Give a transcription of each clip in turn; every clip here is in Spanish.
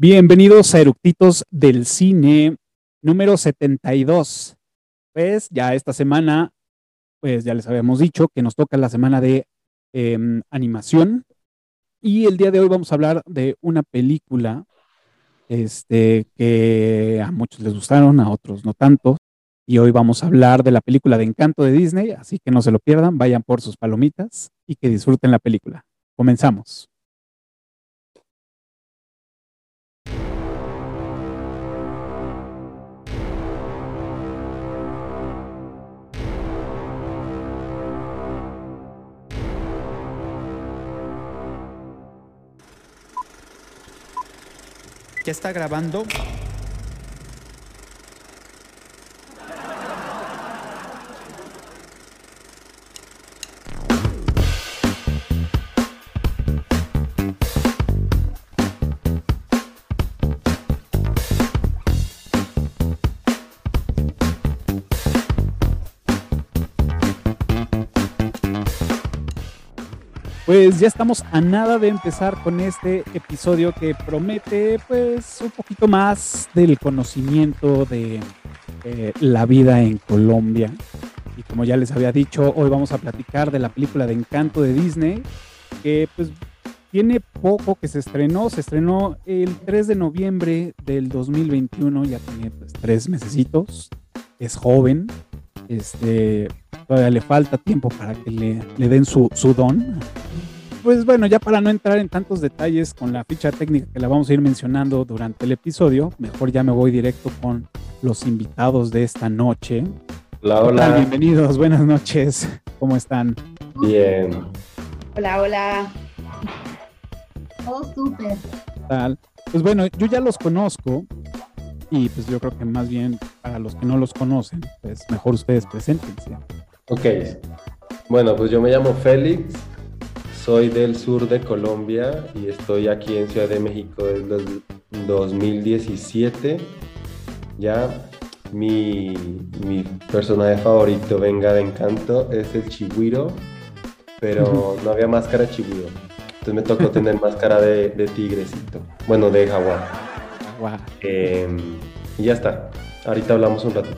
Bienvenidos a Eructitos del Cine número 72. Pues ya esta semana, pues ya les habíamos dicho que nos toca la semana de em, animación. Y el día de hoy vamos a hablar de una película este, que a muchos les gustaron, a otros no tanto. Y hoy vamos a hablar de la película de Encanto de Disney, así que no se lo pierdan, vayan por sus palomitas y que disfruten la película. Comenzamos. ¿Ya está grabando? Pues ya estamos a nada de empezar con este episodio que promete pues un poquito más del conocimiento de eh, la vida en Colombia. Y como ya les había dicho, hoy vamos a platicar de la película de Encanto de Disney, que pues tiene poco que se estrenó, se estrenó el 3 de noviembre del 2021, ya tiene pues tres mesecitos, es joven, este, todavía le falta tiempo para que le, le den su, su don. Pues bueno, ya para no entrar en tantos detalles con la ficha técnica que la vamos a ir mencionando durante el episodio, mejor ya me voy directo con los invitados de esta noche. Hola, hola. Bienvenidos, buenas noches. ¿Cómo están? Bien. Hola, hola. Todo súper. Tal. Pues bueno, yo ya los conozco y pues yo creo que más bien para los que no los conocen, pues mejor ustedes preséntense. Ok. Bueno, pues yo me llamo Félix, soy del sur de Colombia y estoy aquí en Ciudad de México desde el 2017. Ya mi, mi personaje favorito, venga de encanto, es el Chihuiro, pero no había máscara Chihuiro. Entonces me tocó tener máscara de, de tigrecito, bueno, de jaguar. Eh, y ya está. Ahorita hablamos un ratito.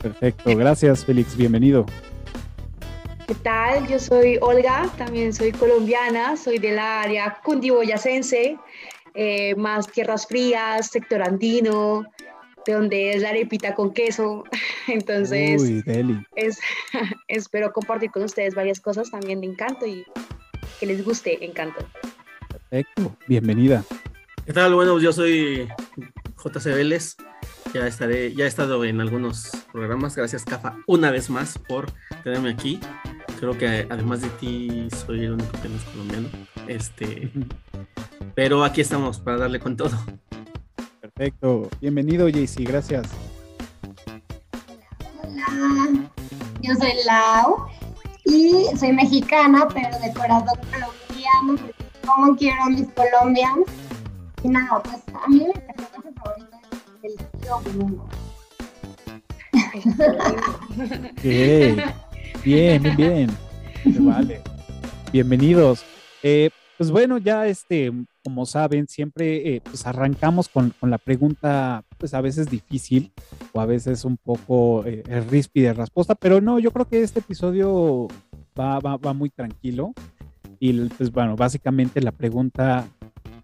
perfecto, gracias Félix, bienvenido. ¿Qué tal? Yo soy Olga, también soy colombiana, soy del área cundiboyacense, eh, más tierras frías, sector andino, de donde es la arepita con queso. Entonces, Uy, Deli. es, espero compartir con ustedes varias cosas también de Encanto y que les guste Encanto. Perfecto, bienvenida. ¿Qué tal? Bueno, yo soy JC Vélez. Ya estaré, ya he estado en algunos programas. Gracias, Cafa, una vez más por tenerme aquí. Creo que además de ti soy el único que no es colombiano. Este, pero aquí estamos para darle con todo. Perfecto, bienvenido JC, gracias. Hola. Yo soy Lau y soy mexicana, pero de corazón colombiano, como quiero a mis colombianos. Y nada, pues a mí mi personaje favorito es el tío Bruno. Ok, Bien, bien, vale. Bienvenidos. Eh, pues bueno, ya este, como saben, siempre eh, pues arrancamos con, con la pregunta, pues a veces difícil o a veces un poco eh, ríspida de respuesta, pero no, yo creo que este episodio va, va, va muy tranquilo. Y pues bueno, básicamente la pregunta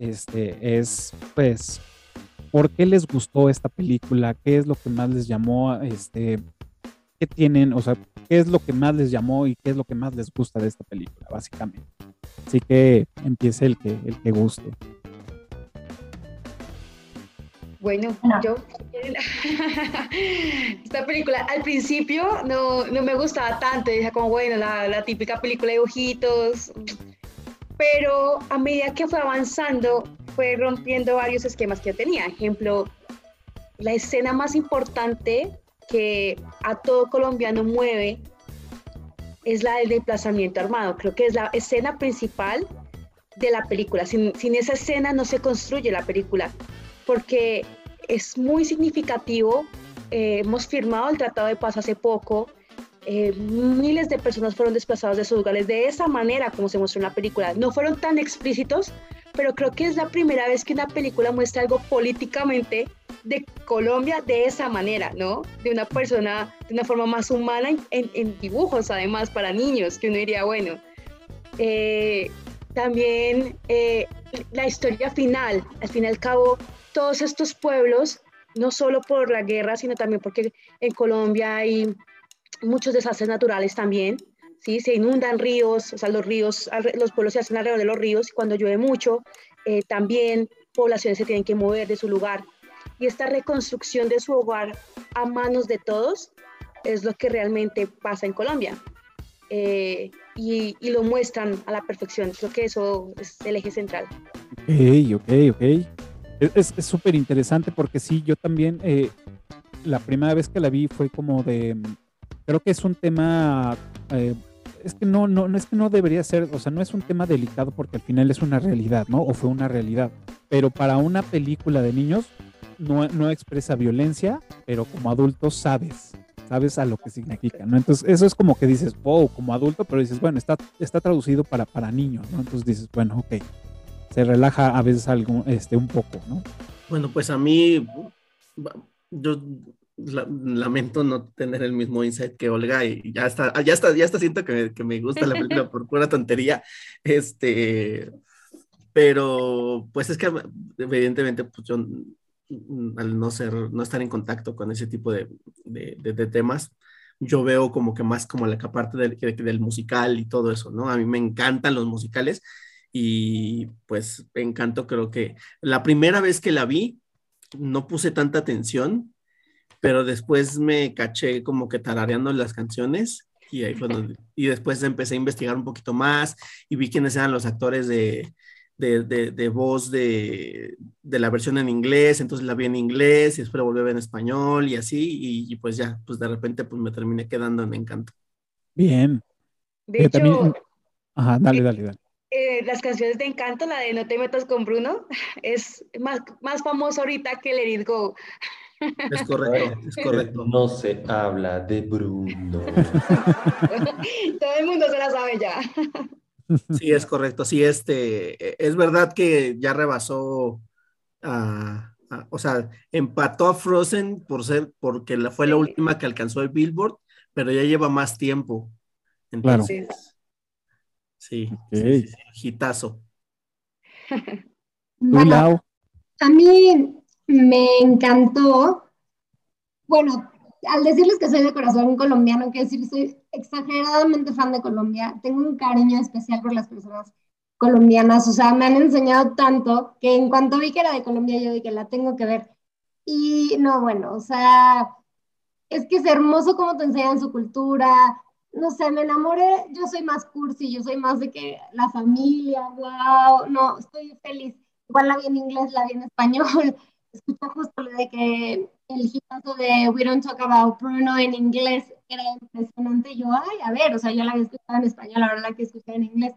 este, es, pues, ¿por qué les gustó esta película? ¿Qué es lo que más les llamó? Este, ¿Qué tienen? O sea, ¿qué es lo que más les llamó y qué es lo que más les gusta de esta película, básicamente? Así que empiece el que, el que guste. Bueno, No. yo esta película al principio no, no me gustaba tanto, decía como bueno, la, la típica película de ojitos, pero a medida que fue avanzando fue rompiendo varios esquemas que yo tenía. Ejemplo, la escena más importante que a todo colombiano mueve es la del desplazamiento armado. Creo que es la escena principal de la película. Sin, sin esa escena no se construye la película porque es muy significativo. Eh, hemos firmado el Tratado de Paz hace poco. Eh, miles de personas fueron desplazadas de sus lugares de esa manera como se mostró en la película. No fueron tan explícitos, pero creo que es la primera vez que una película muestra algo políticamente de Colombia de esa manera, ¿no? De una persona de una forma más humana en, dibujos, además, para niños, que uno diría, bueno. Eh, también eh, la historia final, al fin y al cabo, todos estos pueblos, no solo por la guerra, sino también porque en Colombia hay muchos desastres naturales también, ¿sí? Se inundan ríos, o sea, los ríos, los pueblos se hacen alrededor de los ríos, y cuando llueve mucho, eh, también poblaciones se tienen que mover de su lugar. Y esta reconstrucción de su hogar a manos de todos es lo que realmente pasa en Colombia. Eh, y, lo muestran a la perfección. Creo que eso es el eje central. Ok, ok, ok. Es súper interesante porque sí, yo también, eh, la primera vez que la vi fue como de, creo que es un tema, eh, es que no, no, no es que no debería ser, o sea, no es un tema delicado porque al final es una realidad, ¿no? O fue una realidad. Pero para una película de niños no, no expresa violencia, pero como adultos sabes sabes a lo que significa, ¿no? Entonces, eso es como que dices, wow, como adulto, pero dices, bueno, está, está traducido para, para niños, ¿no? Entonces dices, bueno, ok, se relaja a veces algo, este, un poco, ¿no? Bueno, pues a mí, yo lamento no tener el mismo insight que Olga y ya está, ya está, ya está, siento que, que me gusta la película por pura tontería, este, pero pues es que evidentemente pues yo Mm, al no ser, no estar en contacto con ese tipo de, de, temas, yo veo como que más como la parte del, del, musical y todo eso, ¿no? A mí me encantan los musicales y pues encanto, creo que la primera vez que la vi, no puse tanta atención, pero después me caché como que tarareando las canciones y ahí fue y después empecé a investigar un poquito más y vi quiénes eran los actores de, de, voz de, la versión en inglés, entonces la vi en inglés y después la volví a ver en español y así, y, pues ya, pues de repente pues me terminé quedando en encanto. Bien. De hecho, Ajá, dale, dale, dale. Eh, las canciones de Encanto, la de No te metas con Bruno, es más, más famoso ahorita que Let It Go. Es correcto, es correcto. No se habla de Bruno. Todo el mundo se la sabe ya. Sí, es correcto. Sí, este, e, es verdad que ya rebasó, o sea, empató a Frozen por ser, porque la, fue la última que alcanzó el Billboard, pero ya lleva más tiempo. Entonces, claro. sí, sí, hitazo. a mí me encantó, bueno, al decirles que soy de corazón colombiano, quiero decir, soy exageradamente fan de Colombia. Tengo un cariño especial por las personas colombianas. O sea, me han enseñado tanto que en cuanto vi que era de Colombia, yo dije, la tengo que ver. Y no, bueno, o sea, es que es hermoso cómo te enseñan su cultura. No sé, me enamoré. Yo soy más cursi, yo soy más de que la familia, wow. No, estoy feliz. Igual la vi en inglés, la vi en español. Escuché justo lo de que el hitazo de We Don't Talk About Bruno en inglés era impresionante. Yo, ay, a ver, o sea, yo la había escuchado en español, ahora la que escuché en inglés.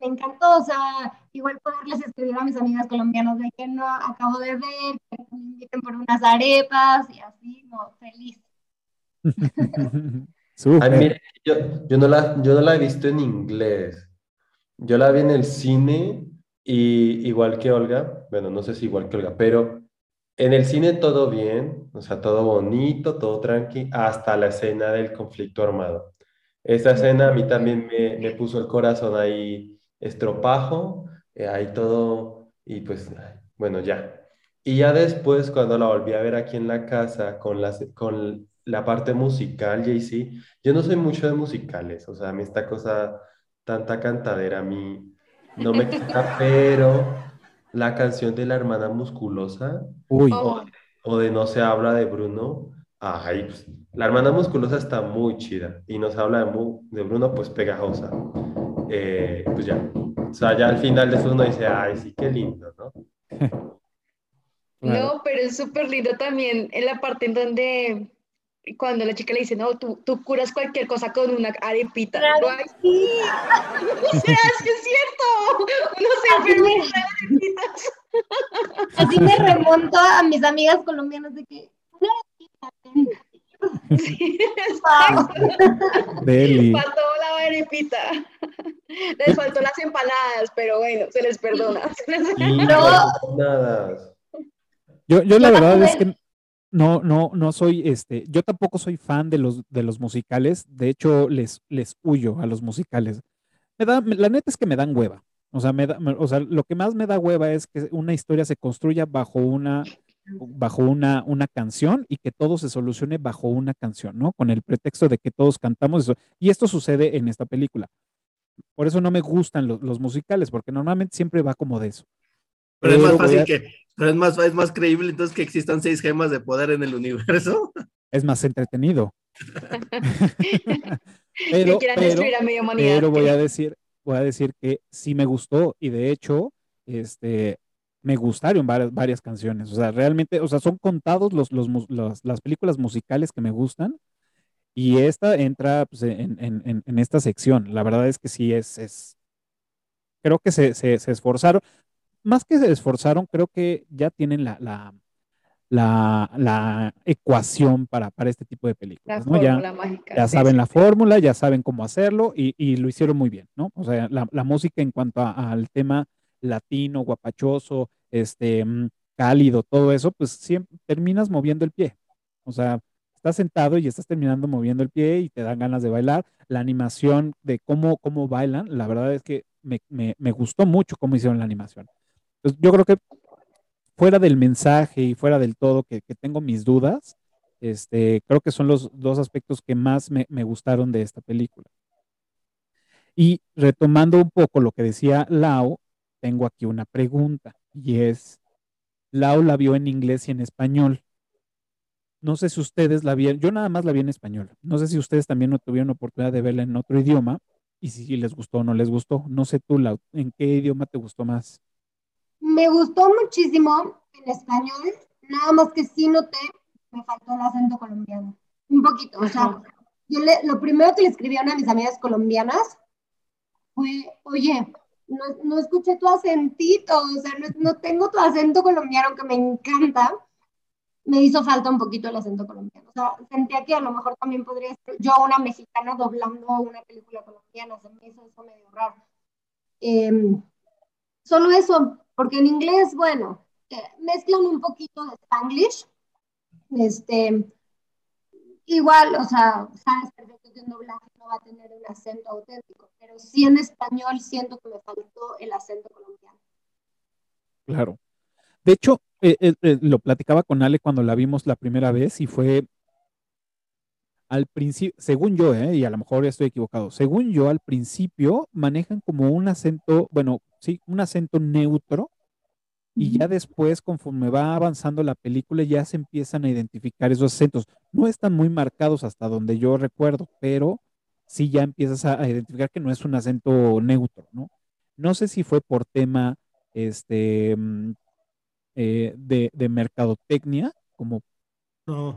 me encantó, o sea, igual poderles escribir a mis amigas colombianas de que no acabo de ver, que me inviten por unas arepas y así, no, feliz. Ay, yo, yo, no la, yo no la he visto en inglés. Yo la vi en el cine y igual que Olga, bueno, no sé si igual que Olga, pero en el cine todo bien, o sea, todo bonito, todo tranqui, hasta la escena del conflicto armado. Esa escena a mí también me, puso el corazón ahí estropajo, eh, ahí todo, y pues, bueno, ya. Y ya después, cuando la volví a ver aquí en la casa con, las, con la parte musical, JC, yo no soy mucho de musicales, o sea, a mí esta cosa, tanta cantadera, a mí no me quita, pero la canción de la hermana musculosa oh. O, de No se habla de Bruno. Ay, pues, la hermana musculosa está muy chida y nos habla de, Bruno, pues pegajosa. Eh, pues ya. O sea, ya al final de eso uno dice, ay, sí, qué lindo, ¿no? No, pero es súper lindo también en la parte en donde cuando la chica le dice, no, tú, tú curas cualquier cosa con una arepita. Ay, sí. o sea, es que es cierto. Uno se enferma arepitas. Así me remonto a mis amigas colombianas de que una arepita. Sí. Deli. Toda la arepita. Les faltó las empanadas, pero bueno, se les perdona. Y No. nada. Yo, yo la verdad es que no, no, no soy, este, yo tampoco soy fan de los, de los musicales. De hecho, les, les huyo a los musicales. Me da, la neta es que me dan hueva. O sea, me da, o sea, lo que más me da hueva es que una historia se construya bajo una, bajo una, una canción y que todo se solucione bajo una canción, ¿no? Con el pretexto de que todos cantamos eso. Y esto sucede en esta película. Por eso no me gustan los, los musicales, porque normalmente siempre va como de eso. Pero es más fácil a- que, pero es más, es más creíble entonces que existan seis gemas de poder en el universo. es más entretenido. que pero, quieran pero, destruir a humanidad. pero voy a decir, voy a decir que sí me gustó y de hecho, este, me gustaron varias, varias canciones. O sea, realmente, o sea, son contados los, los, los- las películas musicales que me gustan y esta entra pues, en, en- en- en esta sección. La verdad es que sí es, es creo que se, se, se esforzaron. Más que se esforzaron, creo que ya tienen la, la, la, la ecuación para, para este tipo de La películas, ¿no? Ya, mágica. ya sí, saben sí. la fórmula, ya saben cómo hacerlo y, y lo hicieron muy bien, ¿no? O sea, la, la música en cuanto a- al tema latino, guapachoso, este, mm, cálido, todo eso, pues siempre terminas moviendo el pie. O sea, estás sentado y estás terminando moviendo el pie y te dan ganas de bailar. La animación de cómo, cómo bailan, la verdad es que me, me- me gustó mucho cómo hicieron la animación. Entonces, yo creo que fuera del mensaje y fuera del todo, que, tengo mis dudas, este, creo que son los dos aspectos que más me, me gustaron de esta película. Y retomando un poco lo que decía Lau, tengo aquí una pregunta y es, Lau la vio en inglés y en español. No sé si ustedes la vieron, yo nada más la vi en español. No sé si ustedes también no tuvieron oportunidad de verla en otro idioma y si les gustó o no les gustó. No sé tú, Lau, ¿en qué idioma te gustó más? Me gustó muchísimo en español, nada más que sí noté, me faltó el acento colombiano. Un poquito, o sea, Ajá. yo le- lo primero que le escribí a una de mis amigas colombianas fue, oye, no, no escuché tu acentito, o sea, no, no tengo tu acento colombiano que me encanta. Me hizo falta un poquito el acento colombiano. O sea, sentía que a lo mejor también podría ser yo una mexicana doblando una película colombiana, se me hizo eso medio raro. Em, Solo eso, porque en inglés, bueno, eh, mezclan un poquito de Spanglish. Este, igual, o sea, sabes perfecto que un no va a tener un acento auténtico, pero sí en español siento que me faltó el acento colombiano. Claro. De hecho, eh, eh, lo platicaba con Ale cuando la vimos la primera vez y fue al principio, según yo, y a lo mejor estoy equivocado, según yo, al principio manejan como un acento, bueno, sí, un acento neutro y ya después, conforme va avanzando la película, ya se empiezan a identificar esos acentos. No están muy marcados hasta donde yo recuerdo, pero sí ya empiezas a, a identificar que no es un acento neutro, ¿no? No sé si fue por tema este, mm, eh, de, de mercadotecnia, como No,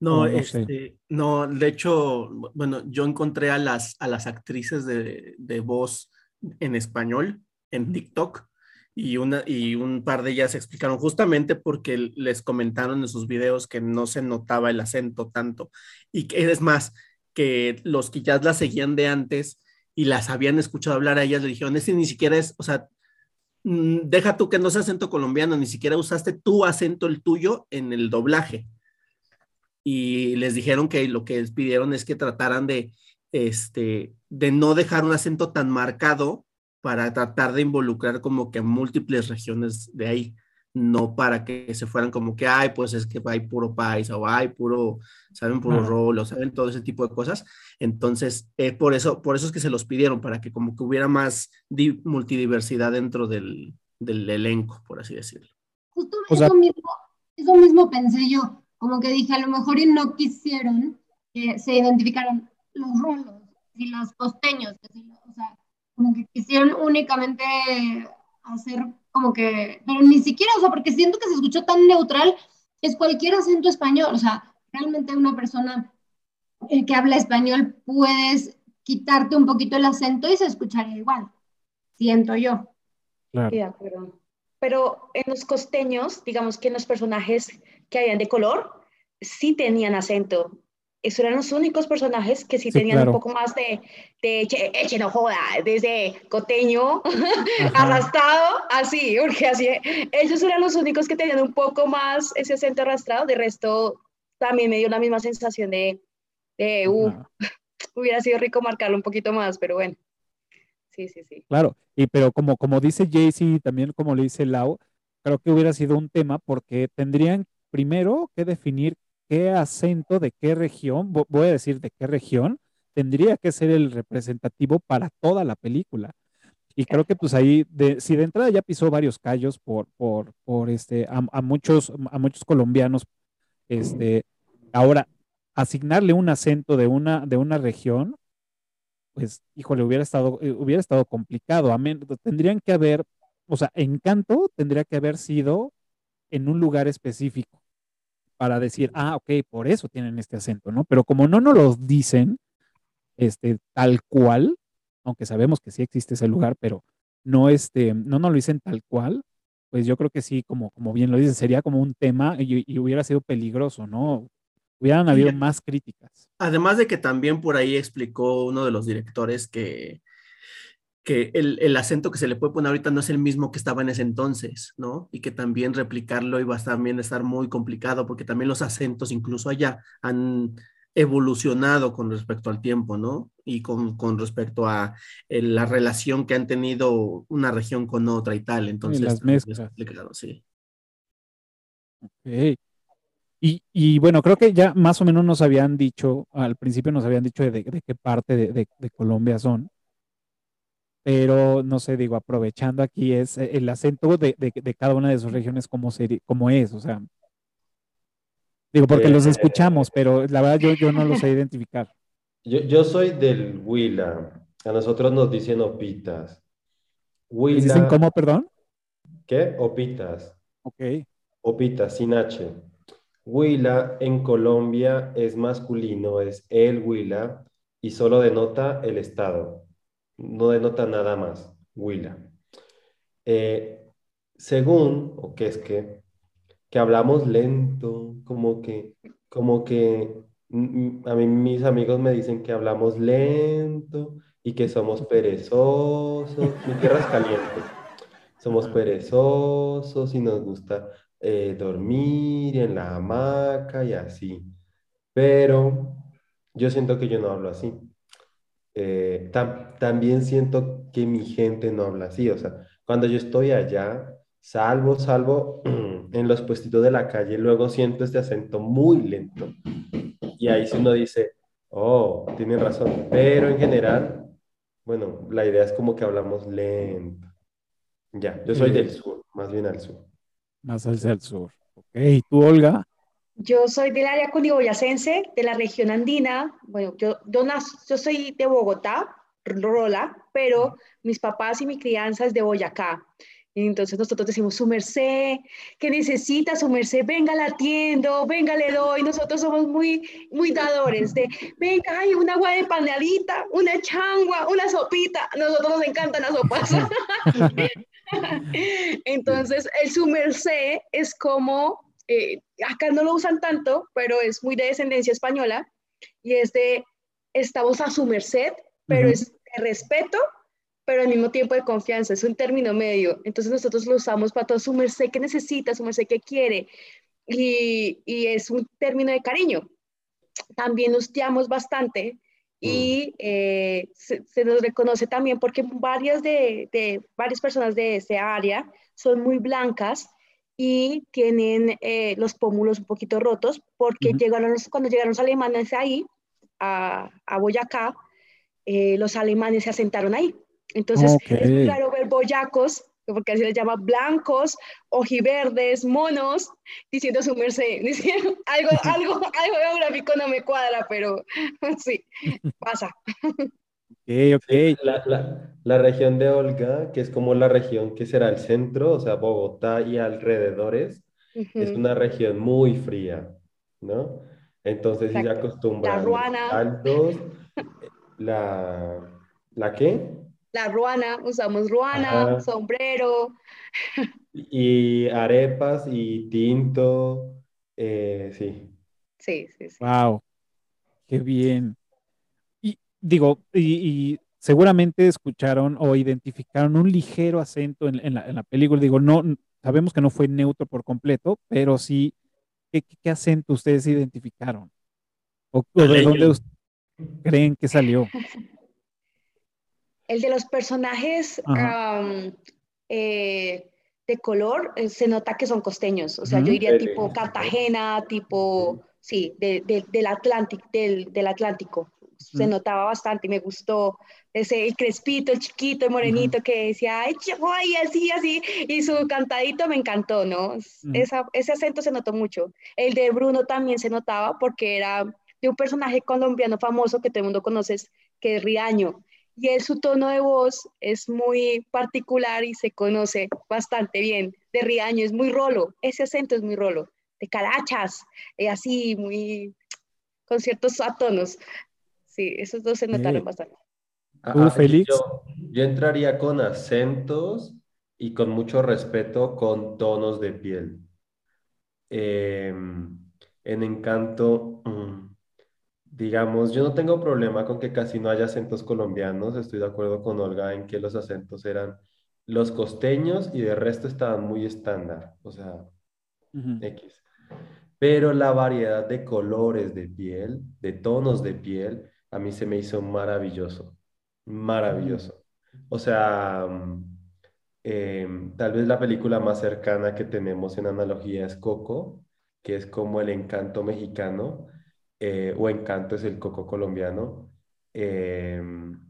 no, no este, no, de hecho, bueno, yo encontré a las, a las actrices de, de voz en español en TikTok y, una, y un par de ellas explicaron justamente porque les comentaron en sus videos que no se notaba el acento tanto. Y que es más, que los que ya las seguían de antes y las habían escuchado hablar a ellas le dijeron, ese ni siquiera es, o sea, mm, deja tú que no sea acento colombiano, ni siquiera usaste tu acento, el tuyo, en el doblaje y les dijeron que lo que les pidieron es que trataran de, este, de no dejar un acento tan marcado para tratar de involucrar como que a múltiples regiones de ahí, no para que se fueran como que, ay, pues es que hay puro paisa o hay puro, saben, puro rol o saben todo ese tipo de cosas. Entonces, eh, por, eso, por eso es que se los pidieron, para que como que hubiera más di- multidiversidad dentro del, del elenco, por así decirlo. Justo O eso, mismo, eso mismo pensé yo, como que dije, a lo mejor y no quisieron que se identificaran los rulos y los costeños, o sea, como que quisieron únicamente hacer como que, pero ni siquiera, o sea, porque siento que se escuchó tan neutral, es cualquier acento español, o sea, realmente una persona eh, que habla español puedes quitarte un poquito el acento y se escucharía igual, siento yo. claro. Sí. Pero en los costeños, digamos que en los personajes que habían de color, sí tenían acento. Esos eran los únicos personajes que sí, Sí, tenían claro. un poco más de, de eche, eche, no joda, desde coteño, arrastrado, así, porque así, ellos eran los únicos que tenían un poco más ese acento arrastrado, de resto también me dio la misma sensación de, de uh, hubiera sido rico marcarlo un poquito más, pero bueno, sí, sí, sí. Claro, y pero como, como dice Jaycee y también como le dice Lau, creo que hubiera sido un tema porque tendrían primero que definir qué acento de qué región, vo- voy a decir de qué región, tendría que ser el representativo para toda la película. Y creo que pues ahí, de, si de entrada ya pisó varios callos por, por, por este, a, muchos, a muchos colombianos, este, ahora asignarle un acento de una, de una región, pues, híjole, hubiera estado, eh, hubiera estado complicado. A tendrían que haber, o sea, Encanto tendría que haber sido en un lugar específico para decir, ah, ok, por eso tienen este acento, ¿no? Pero como no nos lo dicen, este, tal cual, aunque sabemos que sí existe ese lugar, pero no, este, no nos lo dicen tal cual, pues yo creo que sí, como, como bien lo dicen, sería como un tema y, y hubiera sido peligroso, ¿no? Hubieran habido más críticas. Además de que también por ahí explicó uno de los directores que, que el, el acento que se le puede poner ahorita no es el mismo que estaba en ese entonces, ¿no? Y que también replicarlo iba a también estar muy complicado porque también los acentos incluso allá han evolucionado con respecto al tiempo, ¿no? Y con, con respecto a eh, la relación que han tenido una región con otra y tal. Entonces, las también es mezclas. sí. Ok. Y, y bueno, creo que ya más o menos nos habían dicho, al principio nos habían dicho de, de qué parte de, de- de Colombia son, pero no sé, digo, aprovechando aquí es eh, el acento de, de- de cada una de sus regiones, cómo, seri- cómo es, o sea, digo, porque los Eh, escuchamos, pero la verdad yo, yo no los sé identificar. Yo, yo soy del Huila. A nosotros nos dicen opitas. ¿Les dicen Huila, cómo, perdón? ¿qué? Opitas. Ok, Opitas, sin H. Huila en Colombia es masculino, es el Huila y solo denota el estado. No denota nada más, Huila. Eh, según, o que es que, que hablamos lento, como que, como que, a mí mis amigos me dicen que hablamos lento y que somos perezosos. Mi tierra es caliente. Somos Ajá. perezosos y nos gusta eh, dormir en la hamaca y así. Pero yo siento que yo no hablo así. Eh, tam- también siento que mi gente no habla así. O sea, cuando yo estoy allá, salvo, salvo en los puestitos de la calle, luego siento este acento muy lento. Y ahí sí uno dice, oh, tienen razón. Pero en general, bueno, la idea es como que hablamos lento. Ya, yo soy del sur, más bien al sur. más hacia el sur. Ok, ¿y tú, Olga? Yo soy del área cundiboyacense, de la región andina. Bueno, yo, yo, yo soy de Bogotá, Rola, pero mis papás y mi crianza es de Boyacá. Entonces nosotros decimos, su merced, ¿qué necesita su merced? Venga, la atiendo, venga, le doy. Nosotros somos muy, muy dadores de, venga, hay un agua de panadita, una changua, una sopita. Nosotros nos encantan las sopas. Entonces, el su merced es como, eh, acá no lo usan tanto, pero es muy de descendencia española y es de, estamos a su merced, pero es de respeto, pero al mismo tiempo de confianza, es un término medio. Entonces nosotros lo usamos para todo su merced que necesita, su merced que quiere y, y es un término de cariño. También nos teamos bastante y eh, se, se nos reconoce también porque varias de, de varias personas de ese área son muy blancas y tienen eh, los pómulos un poquito rotos porque Ujú. llegaron los- cuando llegaron los alemanes ahí a, a Boyacá, eh, los alemanes se asentaron ahí. Entonces Ok. es raro ver boyacos, porque así les llama blancos, ojiverdes, monos, diciendo su merced. Diciendo, algo, algo, algo geográfico no me cuadra, pero sí, pasa. Ok, ok. Sí, la, la- la región de Olga, que es como la región que será el centro, o sea, Bogotá y alrededores, es una región muy fría, ¿no? Entonces, sí se Exacto. acostumbran La caldos, la, ¿la qué? La ruana, usamos ruana, Ajá. sombrero. Y arepas y tinto, eh, sí. Sí, sí, sí. Wow. qué bien. Digo, y, seguramente escucharon o identificaron un ligero acento en, la, película. Digo, no, sabemos que no fue neutro por completo, pero sí, ¿qué, acento ustedes identificaron? ¿O, de dónde creen que salió? El de los personajes eh, de color, eh, se nota que son costeños. O sea, yo diría tipo Cartagena, tipo, sí, del, Atlántico, del, Atlántico. Se notaba bastante y me gustó ese el crespito, el chiquito, el morenito que decía, ay, ay, así, así, y su cantadito me encantó, ¿no? ese acento se notó mucho. El de Bruno también se notaba porque era de un personaje colombiano famoso que todo el mundo conoce, que es Riaño y él, su tono de voz es muy particular y se conoce bastante bien. De Riaño es muy rolo, ese acento es muy rolo. De Carachas, eh, así, muy con ciertos atonos. Sí, esos dos se notaron bastante. Ah, ¿Tú, ah, Félix? Yo, entraría con acentos y con mucho respeto con tonos de piel. Em, en Encanto, mm, digamos, yo no tengo problema con que casi no haya acentos colombianos, estoy de acuerdo con Olga en que los acentos eran los costeños y de resto estaban muy estándar, o sea, X. Pero la variedad de colores de piel, de tonos de piel, a mí se me hizo maravilloso, maravilloso. O sea, mm, em, tal vez la película más cercana que tenemos en analogía es Coco, que es como el encanto mexicano, eh, o Encanto es el coco colombiano, em,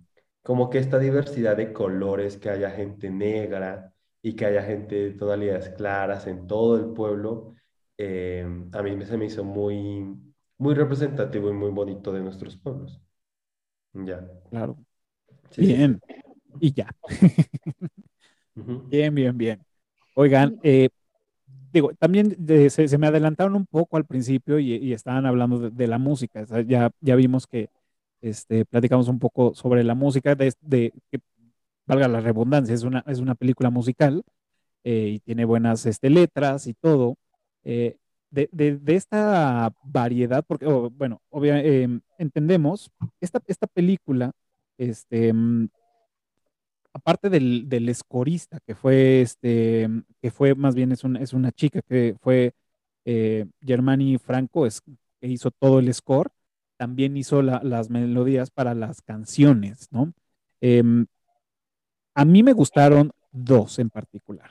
como que esta diversidad de colores, que haya gente negra y que haya gente de tonalidades claras en todo el pueblo, em, a mí se me hizo muy, muy representativo y muy bonito de nuestros pueblos. Ya. Claro. bien. Y ya. Bien, bien, bien. Oigan, eh, digo, también se, me adelantaron un poco al principio y, estaban hablando de, la música. ya, ya vimos que este, platicamos un poco sobre la música, de, que valga la redundancia, es una, es una película musical eh, y tiene buenas este, letras y todo. Eh, de, esta variedad, porque, bueno, obviamente em, entendemos, esta, esta película este, mm, aparte del, del escorista, que fue este, que fue más bien es, es una chica que fue eh, Germani Franco, es, que hizo todo el score, también hizo las melodías para las canciones, ¿no? Em, a mí me gustaron dos en particular.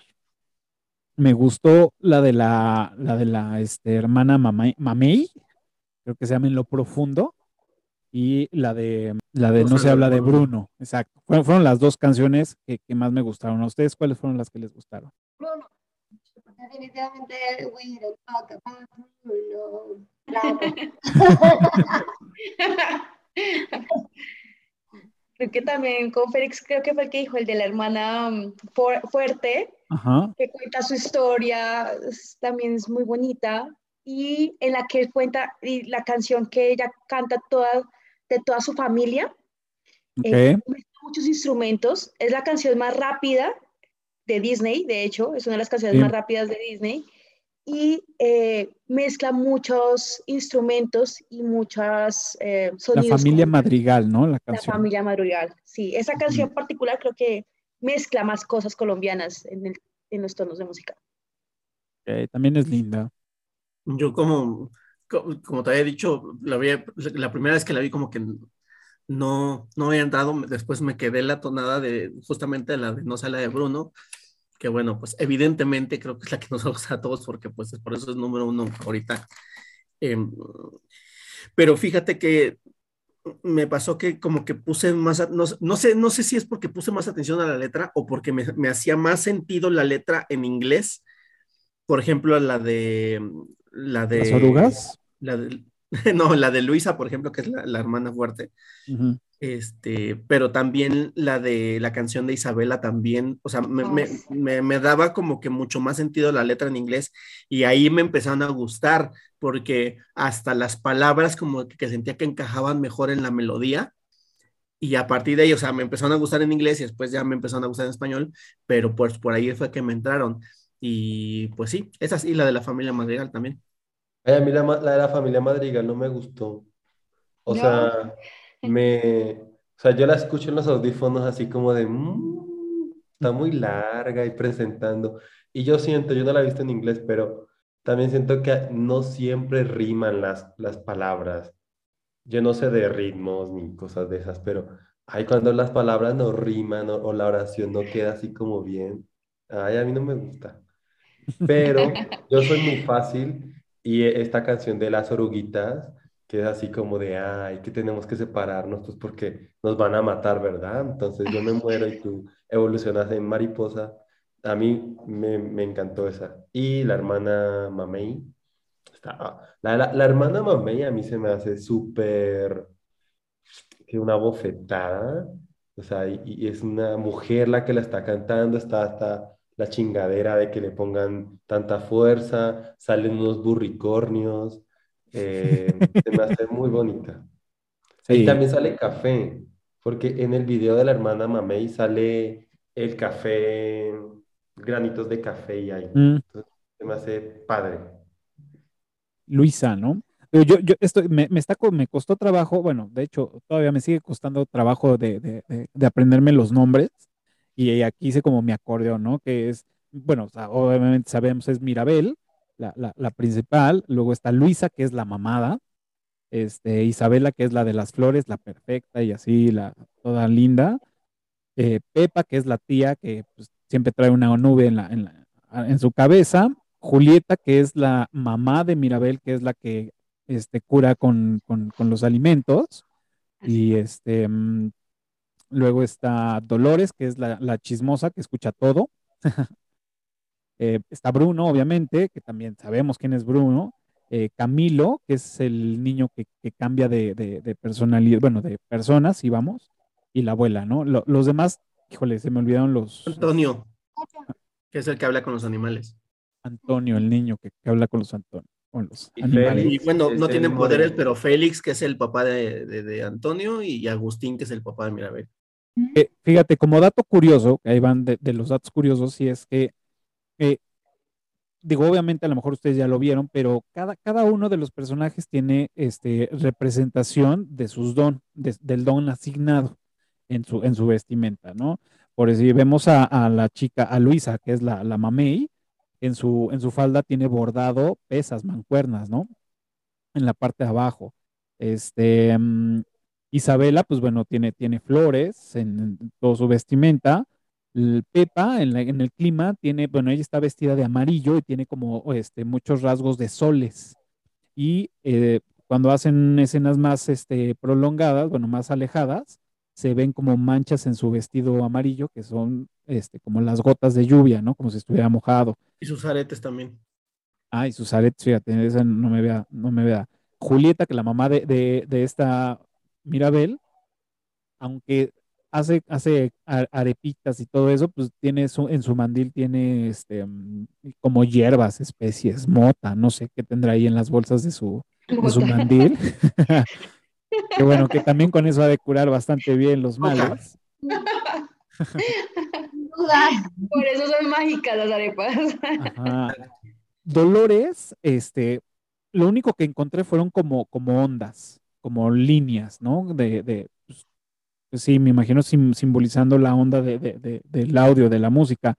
Me gustó la de la, la de la este, hermana Mamey, creo que se llama En lo profundo, y la de la de No, se habla de Bruno, exacto. Fueron, las dos canciones que, más me gustaron. ¿A ustedes cuáles fueron las que les gustaron? Bruno. Definitivamente we don't talk about Bruno. creo que también con Félix, creo que fue el que dijo el de la hermana mm, fuerte, que cuenta su historia, también es muy bonita, y en la que cuenta y la canción que ella canta toda de toda su familia. Eh, muchos instrumentos. Es la canción más rápida de Disney, de hecho, es una de las canciones más rápidas de Disney. Y eh, mezcla muchos instrumentos y muchos eh, sonidos. La familia Madrigal, ¿no? La, canción. la familia Madrigal, sí. Esa canción en particular creo que mezcla más cosas colombianas en, en los tonos de música. también es linda. Yo como como te había dicho, la, la primera vez que la vi como que no, no había entrado, después me quedé la tonada de justamente la de No sale de Bruno, que bueno, pues evidentemente creo que es la que nos gusta a todos porque pues por eso es número uno ahorita. Em, pero fíjate que me pasó que como que puse más, no, no, sé, no sé si es porque puse más atención a la letra o porque me, me hacía más sentido la letra en inglés. Por ejemplo, la de la de... ¿Las orugas? La no, la de Luisa, por ejemplo, que es la, hermana fuerte. Este, pero también la de la canción de Isabela también, o sea, me, me, me, daba como que mucho más sentido la letra en inglés y ahí me empezaron a gustar porque hasta las palabras como que, sentía que encajaban mejor en la melodía y a partir de ahí, o sea, me empezaron a gustar en inglés y después ya me empezaron a gustar en español, pero pues por ahí fue que me entraron. Y pues sí, esa sí, la de la familia Madrigal también. a mí la, de la familia Madrigal no me gustó. O ¿No? sea, me, o sea, yo la escucho en los audífonos así como de, "Mm, está muy larga y presentando. Y yo siento, yo no la he visto en inglés, pero también siento que no siempre riman las, las palabras. Yo no sé de ritmos ni cosas de esas, pero ay, cuando las palabras no riman o, o la oración no queda así como bien, ay, a mí no me gusta. Pero yo soy muy fácil y esta canción de las oruguitas, que es así como de, ay, que tenemos que separarnos, pues porque nos van a matar, ¿verdad? Entonces yo me muero y tú evolucionas en mariposa. A mí me, me encantó esa. Y la hermana Mamey, está, ah, la, la, la hermana Mamey a mí se me hace súper, que una bofetada. O sea, y, y es una mujer la que la está cantando, está hasta la chingadera de que le pongan tanta fuerza, salen unos burricornios, eh, se me hace muy bonita. Y Sí. también sale café, porque en el video de la hermana Mamey sale el café, granitos de café y ahí. Mm, Entonces, se me hace padre. Luisa, ¿no? Yo, yo estoy, me, me está, me costó trabajo, bueno, de hecho, todavía me sigue costando trabajo de, de, de- de aprenderme los nombres. Y aquí hice como mi acordeón, ¿no? Que es, bueno, o sea, obviamente sabemos es Mirabel, la, la, la principal, luego está Luisa, que es la mamada, este, Isabela, que es la de las flores, la perfecta y así, la toda linda, eh, Pepa, que es la tía, que pues, siempre trae una nube en, la, en, la- en su cabeza, Julieta, que es la mamá de Mirabel, que es la que este, cura con, con, con los alimentos, y este, mm, luego está Dolores, que es la, la chismosa, que escucha todo. Eh, está Bruno, obviamente, que también sabemos quién es Bruno. Eh, Camilo, que es el niño que, que cambia de, de, de personalidad, bueno, de personas, y vamos, y la abuela, ¿no? Lo- los demás, híjole, se me olvidaron los... Antonio, que es el que habla con los animales. Antonio, el niño que, que habla con los, Anton- con los Y animales. Félix. Y bueno, no tienen poderes, pero Félix, que es el papá de, de- de Antonio, y Agustín, que es el papá de Mirabel. Eh, fíjate, como dato curioso, que ahí van de, de los datos curiosos, y es que, eh, digo, obviamente a lo mejor ustedes ya lo vieron, pero cada, cada uno de los personajes tiene este, representación de sus don, de- del don asignado en su, en su vestimenta, ¿no? Por decir, vemos a, la chica, a Luisa, que es la, la mamey, en su, en su falda tiene bordado pesas, mancuernas, ¿no? En la parte de abajo. Este, mm, Isabela, pues bueno, tiene, tiene flores en, en todo su vestimenta. L- Pepa, en, la- en el clima, tiene, bueno, ella está vestida de amarillo y tiene como este, muchos rasgos de soles. Y eh, cuando hacen escenas más este, prolongadas, bueno, más alejadas, se ven como manchas en su vestido amarillo, que son este, como las gotas de lluvia, ¿no? Como si estuviera mojado. Y sus aretes también. Ay, sus aretes, fíjate, esa no me vea, no me vea. Julieta, que la mamá de, de, de esta Mirabel, aunque hace, hace arepitas y todo eso, pues tiene su, en su mandil tiene este mm, como hierbas, especies, mota, no sé qué tendrá ahí en las bolsas de su, de su mandil. Que bueno, que también con eso ha de curar bastante bien los males. Por eso son mágicas las arepas. Ajá. Dolores, este, lo único que encontré fueron como, como ondas, como líneas, ¿no? De, de sí, me imagino sim- simbolizando la onda de, de- de- del audio, de la música.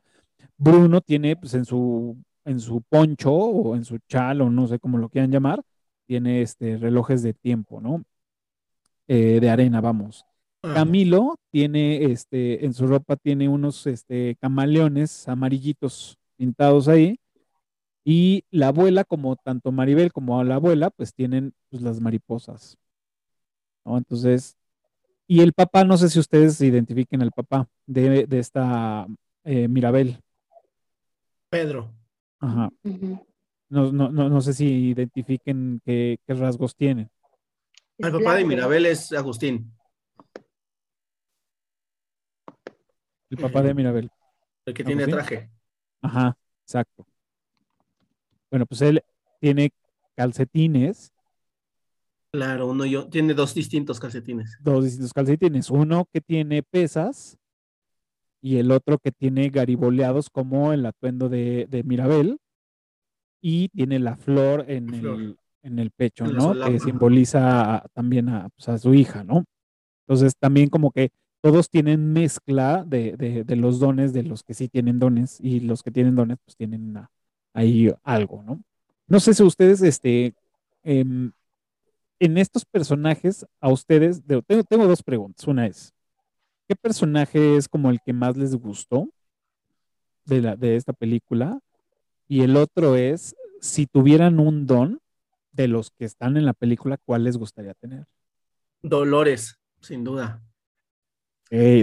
Bruno tiene, pues, en su, en su poncho o en su chal, o no sé cómo lo quieran llamar, tiene este, relojes de tiempo, ¿no? Eh, de arena, vamos. Camilo tiene, este, en su ropa tiene unos, este, camaleones amarillitos pintados ahí. Y la abuela, como tanto Maribel como la abuela, pues tienen pues, las mariposas, ¿no? Entonces, y el papá, no sé si ustedes identifiquen al papá de, de esta eh, Mirabel. Pedro. Ajá. No, no, no, no sé si identifiquen qué, qué rasgos tienen. Es El papá de. Mirabel es Agustín, El papá de Mirabel. el que tiene Agustín. traje. Ajá, exacto. Bueno, pues él tiene calcetines, Claro, uno y yo. Tiene dos distintos calcetines. dos distintos calcetines. Uno que tiene pesas y el otro que tiene gariboleados como el atuendo de, de Mirabel. Y tiene la flor en flor. el, en el pecho, En ¿no? Que simboliza a- también a, pues, a su hija, ¿no? Entonces también como que todos tienen mezcla de, de- de los dones de los que sí tienen dones y los que tienen dones pues tienen ahí algo, ¿no? No sé si ustedes, este, em, en estos personajes, a ustedes, de- tengo, tengo dos preguntas. Una es, ¿qué personaje es como el que más les gustó de, la, de esta película? Y el otro es, si tuvieran un don de los que están en la película, ¿cuál les gustaría tener? Dolores, sin duda.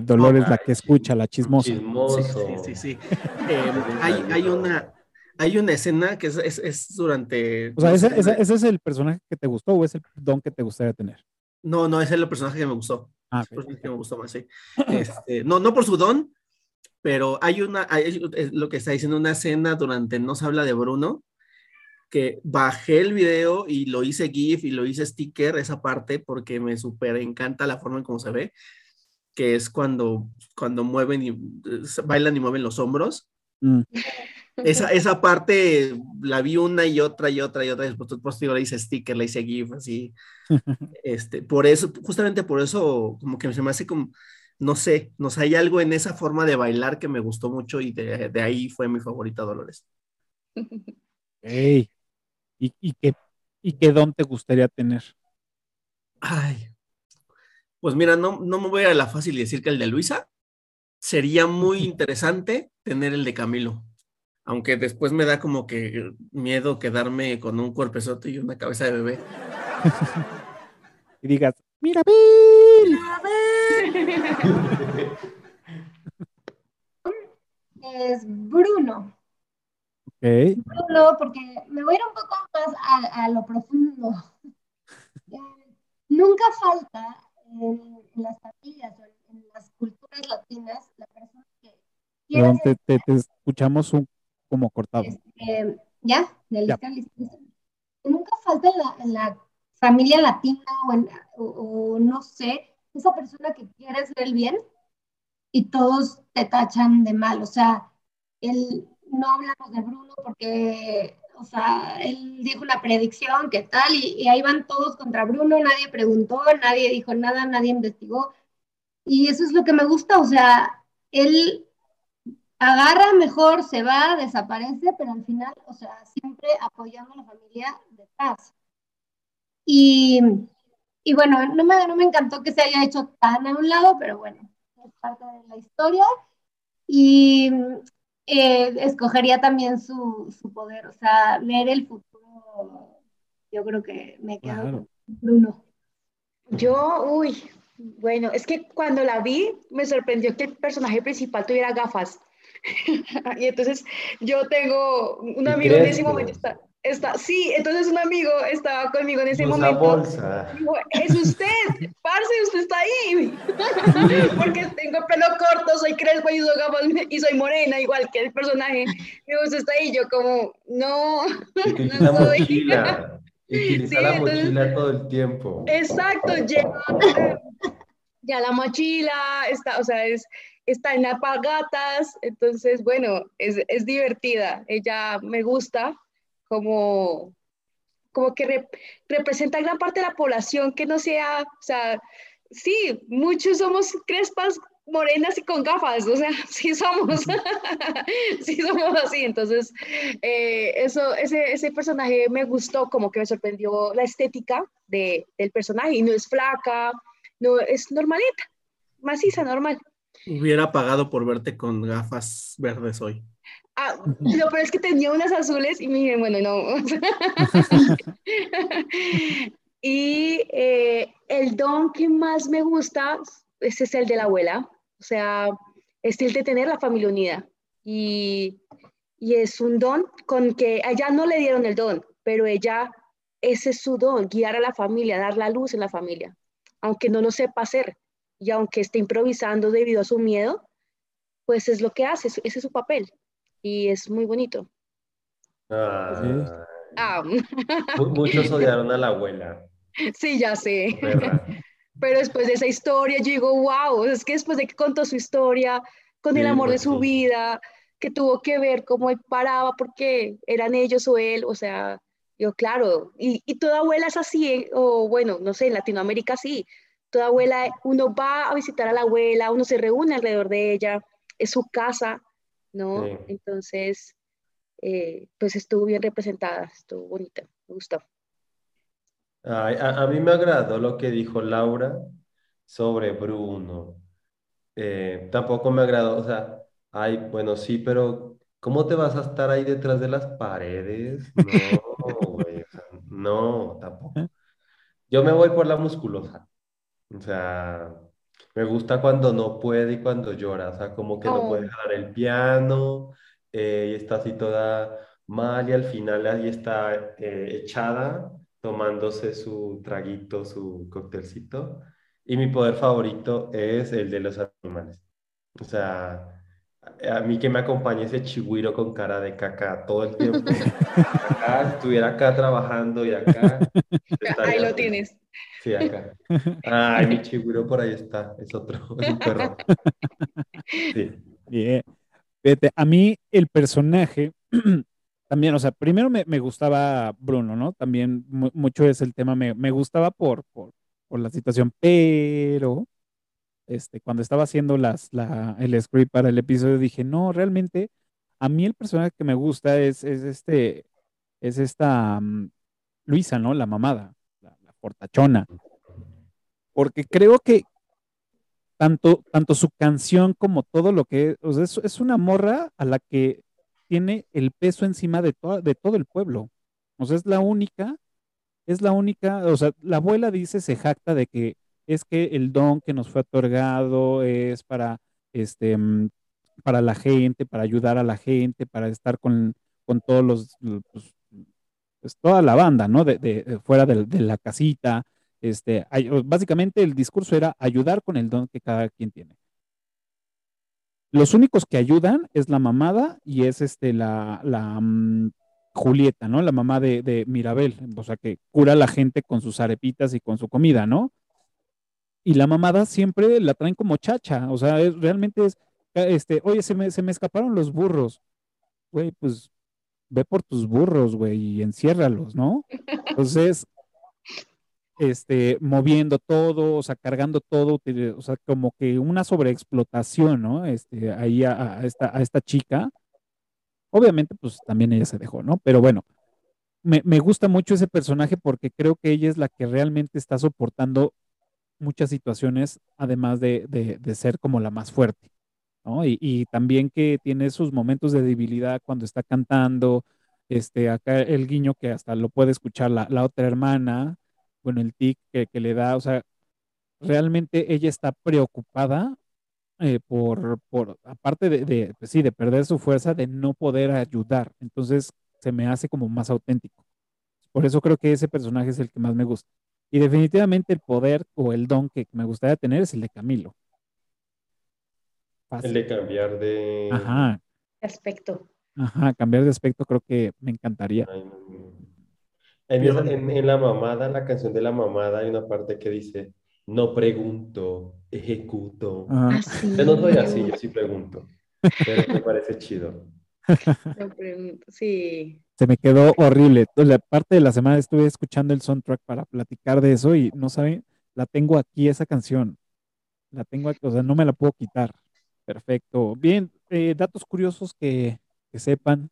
Dolores, la que escucha, la chismosa. Sí, Chismoso. sí, sí, sí. Eh, hay, hay una, hay una escena que es, es- es durante. O sea, ¿ese, ese- ese es el personaje que te gustó o es el don que te gustaría tener? No, no, ese es el personaje que me gustó. Ah, El ok. personaje que me gustó más, sí. Este, no, no por su don, pero hay una, hay- es lo que está diciendo, una escena durante No se habla de Bruno, que bajé el video y lo hice GIF y lo hice sticker, esa parte, porque me súper encanta la forma en cómo se ve, que es cuando, cuando mueven y eh, bailan y mueven los hombros. Mm, Esa, esa parte la vi una y otra y otra y otra, y después, después digo, le hice sticker, le hice GIF, así. Este, por eso, justamente por eso, como que se me hace como, no sé, no sé, hay algo en esa forma de bailar que me gustó mucho y de, de ahí fue mi favorita Dolores. ey. ¿Y, y qué, ¿Y qué don te gustaría tener? Ay, pues mira, no, no me voy a la fácil y decir que el de Luisa. Sería muy interesante tener el de Camilo. Aunque después me da como que miedo quedarme con un cuerpezote y una cabeza de bebé. Y digas, mira, Bill. Es Bruno. Ok. Bruno, porque me voy a ir un poco más a, a lo profundo. Nunca falta en, en las familias o en, en las culturas latinas la persona que quiere Perdón, te, te- te escuchamos un, como cortado. Este, ¿Ya? ¿Ya Ya. lista? ¿Lista? ¿Lista? Nunca falta en la, en la familia latina o, en- o- o no sé, esa persona que quiere hacer el bien y todos te tachan de mal. O sea, él, no hablamos de Bruno porque, o sea, él dijo una predicción, ¿qué tal? Y, y ahí van todos contra Bruno, nadie preguntó, nadie dijo nada, nadie investigó. Y eso es lo que me gusta, o sea, él agarra mejor, se va, desaparece, pero al final, o sea, siempre apoyando a la familia detrás. Y, y bueno, no me, no me encantó que se haya hecho tan a un lado, pero bueno, es parte de la historia. Y eh, escogería también su, su poder, o sea, ver el futuro. Yo creo que me quedo Claro. con Bruno. Yo, uy, bueno, es que cuando la vi me sorprendió que el personaje principal tuviera gafas. y entonces yo tengo un amigo en ese momento está, está, sí, entonces un amigo estaba conmigo en ese momento. bolsa. Dijo, es usted, parce, usted está ahí. Porque tengo pelo corto, soy crespo y uso gafas y soy morena, igual que el personaje. Digo, usted está ahí, yo como, no, no soy. mochila. Utiliza Sí, la entonces- mochila todo el tiempo. Exacto, lleva ya la mochila, está, o sea, es, está en apagatas, entonces, bueno, es, es divertida. Ella me gusta como, como que rep- representa gran parte de la población que no sea, o sea, sí, muchos somos crespas, morenas y con gafas, o sea, sí somos, sí somos así, entonces, eh, eso, ese, ese personaje me gustó, como que me sorprendió la estética de, del personaje, y no es flaca, no, es normalita, maciza, normal. Hubiera pagado por verte con gafas verdes hoy. Ah, lo peor es que tenía unas azules y me dije, bueno, no. y eh, el don que más me gusta, ese es el de la abuela. O sea, es el de tener la familia unida. Y, y es un don con que a ella no le dieron el don, pero ella, ese es su don, guiar a la familia, dar la luz en la familia, aunque no lo sepa hacer y aunque esté improvisando debido a su miedo, pues es lo que hace, ese es su papel y es muy bonito. Ah, Ah, mu- Muchos odiaron a la abuela. sí, ya sé. perra. Pero después de esa historia, yo digo, wow, es que después de que contó su historia, con el amor de pues su sí. vida, que tuvo que ver cómo él paraba porque eran ellos o él, o sea, Yo, claro, y, y toda abuela es así, ¿eh? o bueno, no sé, en Latinoamérica sí. Toda abuela, uno va a visitar a la abuela, uno se reúne alrededor de ella, es su casa, ¿no? Sí. Entonces, eh, pues estuvo bien representada, estuvo bonita, me gustó. Ay, a, a mí me agradó lo que dijo Laura sobre Bruno. Eh, tampoco me agradó, o sea, ay, bueno, sí, pero ¿cómo te vas a estar ahí detrás de las paredes? No, güey, o sea, no, tampoco. Yo me voy por la musculosa. O sea, me gusta cuando no puede y cuando llora. O sea, como que no puede Oh, jalar el piano eh, y está así toda mal y al final ahí está eh, echada tomándose su traguito, su cóctelcito. Y mi poder favorito es el de los animales. O sea, a mí que me acompañe ese chigüiro con cara de caca todo el tiempo. Acá, estuviera acá trabajando y acá ahí lo tienes. Sí, acá. Ay, mi chigüiro por ahí está. Es otro, es un perro. Sí. Bien. Fíjate, a mí el personaje también, o sea, primero me, me gustaba Bruno, ¿no? También mu- mucho es el tema, me, me gustaba por, por, por la situación, pero este, cuando estaba haciendo las, la, el script para el episodio dije, no, realmente a mí el personaje que me gusta es, es este, es esta mm, Luisa, ¿no? La mamada, fortachona, porque creo que tanto, tanto su canción como todo lo que o sea, es, es una morra a la que tiene el peso encima de, de todo el pueblo. O sea, es la única, es la única, o sea, la abuela dice, se jacta de que es que el don que nos fue otorgado es para, este, mm, para la gente, para ayudar a la gente, para estar con, con todos los, pues, toda la banda, ¿no? De, fuera de, la casita. Este, ay- o- básicamente el discurso era ayudar con el don que cada quien tiene. Los únicos que ayudan es la mamada y es este, la, la mm, Julieta, ¿no? La mamá de, de Mirabel, o sea, que cura a la gente con sus arepitas y con su comida, ¿no? Y la mamada siempre la traen como chacha, o sea, es- realmente es, este, oye, se me, se me escaparon los burros, güey, pues ve por tus burros, güey, y enciérralos, ¿no? Entonces, este, moviendo todo, o sea, cargando todo, o sea, como que una sobreexplotación, ¿no? Este, ahí a, a esta, a esta chica. Obviamente, pues también ella se dejó, ¿no? Pero bueno, me, me gusta mucho ese personaje porque creo que ella es la que realmente está soportando muchas situaciones, además de, de, de ser como la más fuerte, ¿no? Y, y también que tiene sus momentos de debilidad cuando está cantando, este, acá el guiño que hasta lo puede escuchar la, la otra hermana, bueno, el tic que, que le da, o sea, realmente ella está preocupada eh, por, por, aparte de, de, pues sí, de perder su fuerza, de no poder ayudar. Entonces se me hace como más auténtico. Por eso creo que ese personaje es el que más me gusta. Y definitivamente el poder o el don que me gustaría tener es el de Camilo. El Fácil. de cambiar de... Ajá, Aspecto. ajá, cambiar de aspecto creo que me encantaría. Ay, no. En, esa- en, en la mamada, la canción de la mamada, hay una parte que dice, no pregunto, ejecuto. Ajá. Así. Yo no soy así, yo sí pregunto, pero me parece chido. No pregunto, Sí. Se me quedó horrible. La parte de la semana estuve escuchando el soundtrack para platicar de eso y no saben, la tengo aquí esa canción. La tengo aquí, o sea, no me la puedo quitar. Perfecto. Bien, eh, datos curiosos que, que sepan.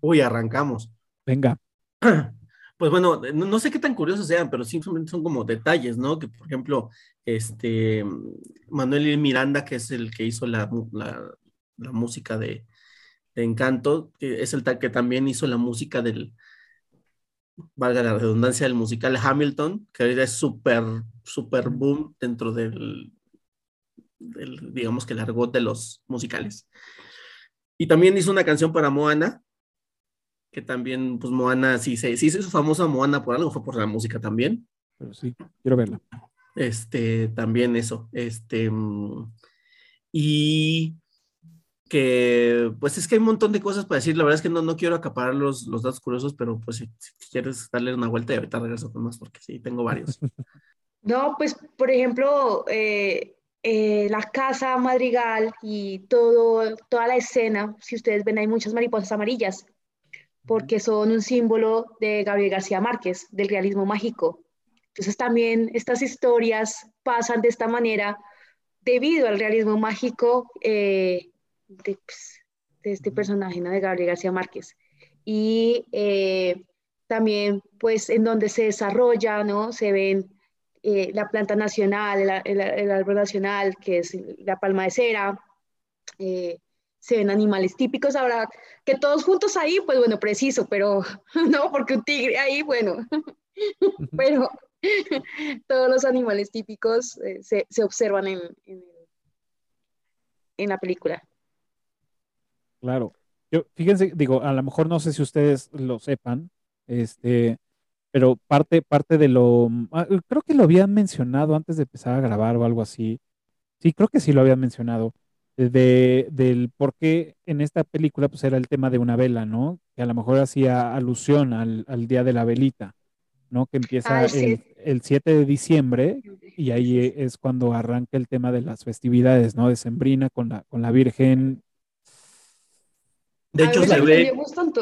Uy, arrancamos. Venga. Pues bueno, no, no sé qué tan curiosos sean, pero simplemente son como detalles, ¿no? Que por ejemplo, este Manuel Miranda, que es el que hizo la, la, la música de, de Encanto, que es el que también hizo la música del, valga la redundancia, del musical Hamilton, que ahorita es súper, súper boom dentro del, del, digamos que el argot de los musicales. Y también hizo una canción para Moana, que también, pues Moana, sí, se sí, se hizo famosa Moana por algo, fue por la música también. Pero sí, quiero verla. Este, también eso. Este, mm, y que, pues es que hay un montón de cosas para decir. La verdad es que no, no quiero acaparar los, los datos curiosos, pero pues si, si quieres darle una vuelta y ahorita regreso con más, porque sí, tengo varios. No, pues, por ejemplo, eh, eh, la casa madrigal y todo, toda la escena, si ustedes ven, hay muchas mariposas amarillas, porque son un símbolo de Gabriel García Márquez, del realismo mágico. Entonces también estas historias pasan de esta manera debido al realismo mágico eh, pues, de, este personaje, ¿no? de Gabriel García Márquez. Y eh, también, pues, en donde se desarrolla, ¿no? Se ven eh, la planta nacional, el, árbol nacional, que es la palma de cera, se ven animales típicos. Ahora, que todos juntos ahí, pues bueno, preciso, pero no, porque un tigre ahí, bueno, pero todos los animales típicos eh, se, observan en, en, la película. Claro. Yo, fíjense, digo, a lo mejor no sé si ustedes lo sepan, este, pero parte, parte de lo, ah, creo que lo habían mencionado antes de empezar a grabar o algo así. Sí, creo que sí lo habían mencionado de, del por qué en esta película pues era el tema de una vela, ¿no? Que a lo mejor hacía alusión al, al día de la velita, ¿no? Que empieza el, el, 7 de diciembre y ahí es cuando arranca el tema de las festividades, ¿no? De Sembrina con la, con la Virgen. De hecho, se ve...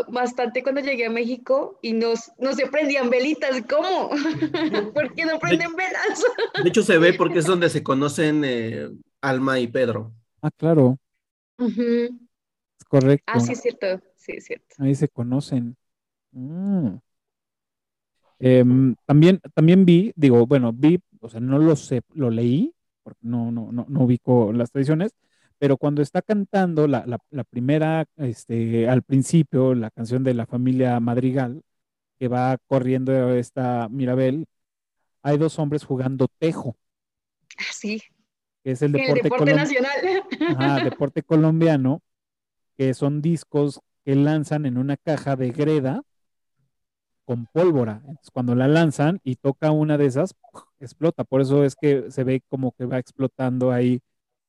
bastante cuando llegué a México y nos, no se prendían velitas. ¿Cómo? ¿Por qué no prenden velas? de hecho, se ve porque es donde se conocen eh, Alma y Pedro. Ah, claro. Es correcto. Ah, sí, es cierto. Sí, es cierto. Ahí se conocen. Mm. Em, también, también vi, digo, bueno, vi, o sea, no lo sé, lo leí, porque no, no, no, no ubico las tradiciones, pero cuando está cantando la, la, primera, este, al principio, la canción de la familia Madrigal, que va corriendo esta Mirabel, hay dos hombres jugando tejo. Ah, sí que es el deporte, nacional. deporte colombiano, que son discos que lanzan en una caja de greda con pólvora. cuando la lanzan y toca una de esas, explota. Por eso es que se ve como que va explotando ahí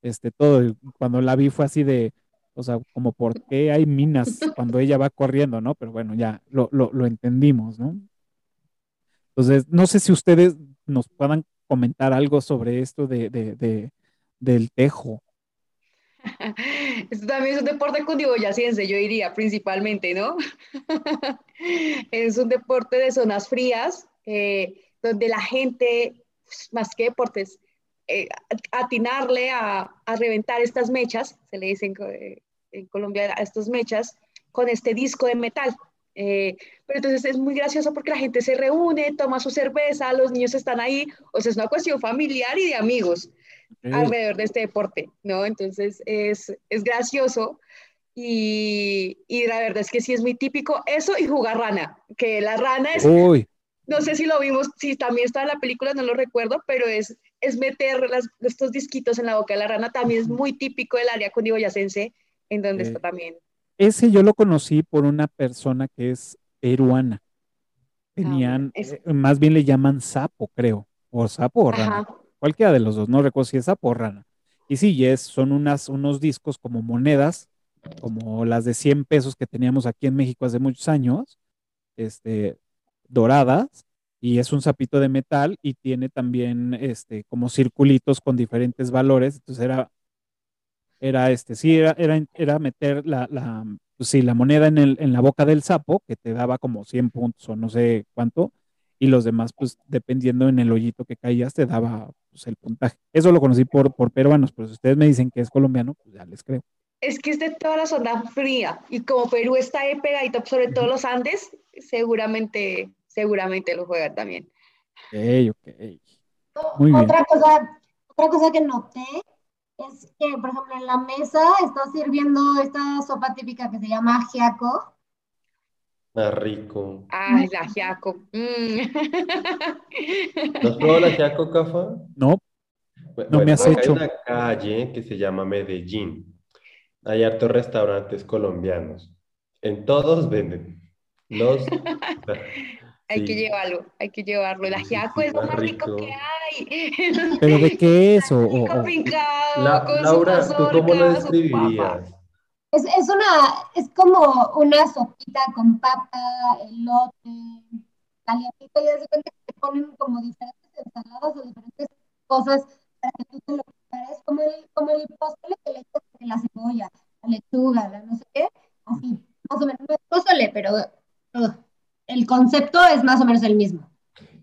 este todo. Cuando la vi fue así de, o sea, como por qué hay minas cuando ella va corriendo, ¿no? Pero bueno, ya lo, lo entendimos, ¿no? Entonces, no sé si ustedes nos puedan comentar algo sobre esto de, de, del tejo. Esto también es un deporte cundiboyacense, yo diría, principalmente, ¿no? es un deporte de zonas frías, eh, donde la gente, más que deportes, eh, atinarle a, a, reventar estas mechas, se le dicen eh, en Colombia a estas mechas, con este disco de metal. pero entonces es muy gracioso porque la gente se reúne, toma su cerveza, los niños están ahí, o sea, es una cuestión familiar y de amigos alrededor de este deporte, ¿no? Entonces es, es gracioso y, y, la verdad es que sí es muy típico eso y jugar rana, que la rana es... No sé si lo vimos, si también está en la película, no lo recuerdo, pero es, es meter estos disquitos en la boca de la rana, también es muy típico del área cundiboyacense, en donde está también. Ese yo lo conocí por una persona que es peruana. Ah, Tenían, eh, más bien le llaman sapo, creo, o sapo o rana cualquiera de los dos, no recuerdo si esa porrana. Y sí, es, son unas, unos discos como monedas, como las de 100 pesos que teníamos aquí en México hace muchos años, este, doradas, y es un sapito de metal y tiene también este, como circulitos con diferentes valores. Entonces era, era este, sí, era, era, era meter la, la, pues sí, la moneda en, el, en la boca del sapo, que te daba como 100 puntos o no sé cuánto, y los demás, pues dependiendo en el hoyito que caías, te daba pues, el puntaje. Eso lo conocí por, por peruanos, pero si ustedes me dicen que es colombiano, pues ya les creo. Es que es de toda la zona fría y como Perú está pegadito sobre todos los Andes, seguramente, seguramente lo juegan también. Ok, ok. Muy otra, Cosa, otra cosa que noté es que, por ejemplo, en la mesa está sirviendo esta sopa típica que se llama ajiaco Ah, rico. Ay, la ajiaco. Mm. ¿No has probado la ajiaco, Cafa? No. no me has hecho. Hay una calle que se llama Medellín. Hay hartos restaurantes colombianos. En todos venden. Los. hay que llevarlo, hay que llevarlo. El ajiaco es lo más rico, que hay. ¿Pero de qué es? O, o, Laura, ¿tú cómo lo describirías? Es, es, una, es como una sopita con papa, elote, calientito, y de repente te ponen como diferentes ensaladas o diferentes cosas para que tú te lo prepares, como el, como el pozole que le echas la cebolla, la lechuga, la no sé qué, así, más o menos, no es pozole, pero todo. El concepto es más o menos el mismo.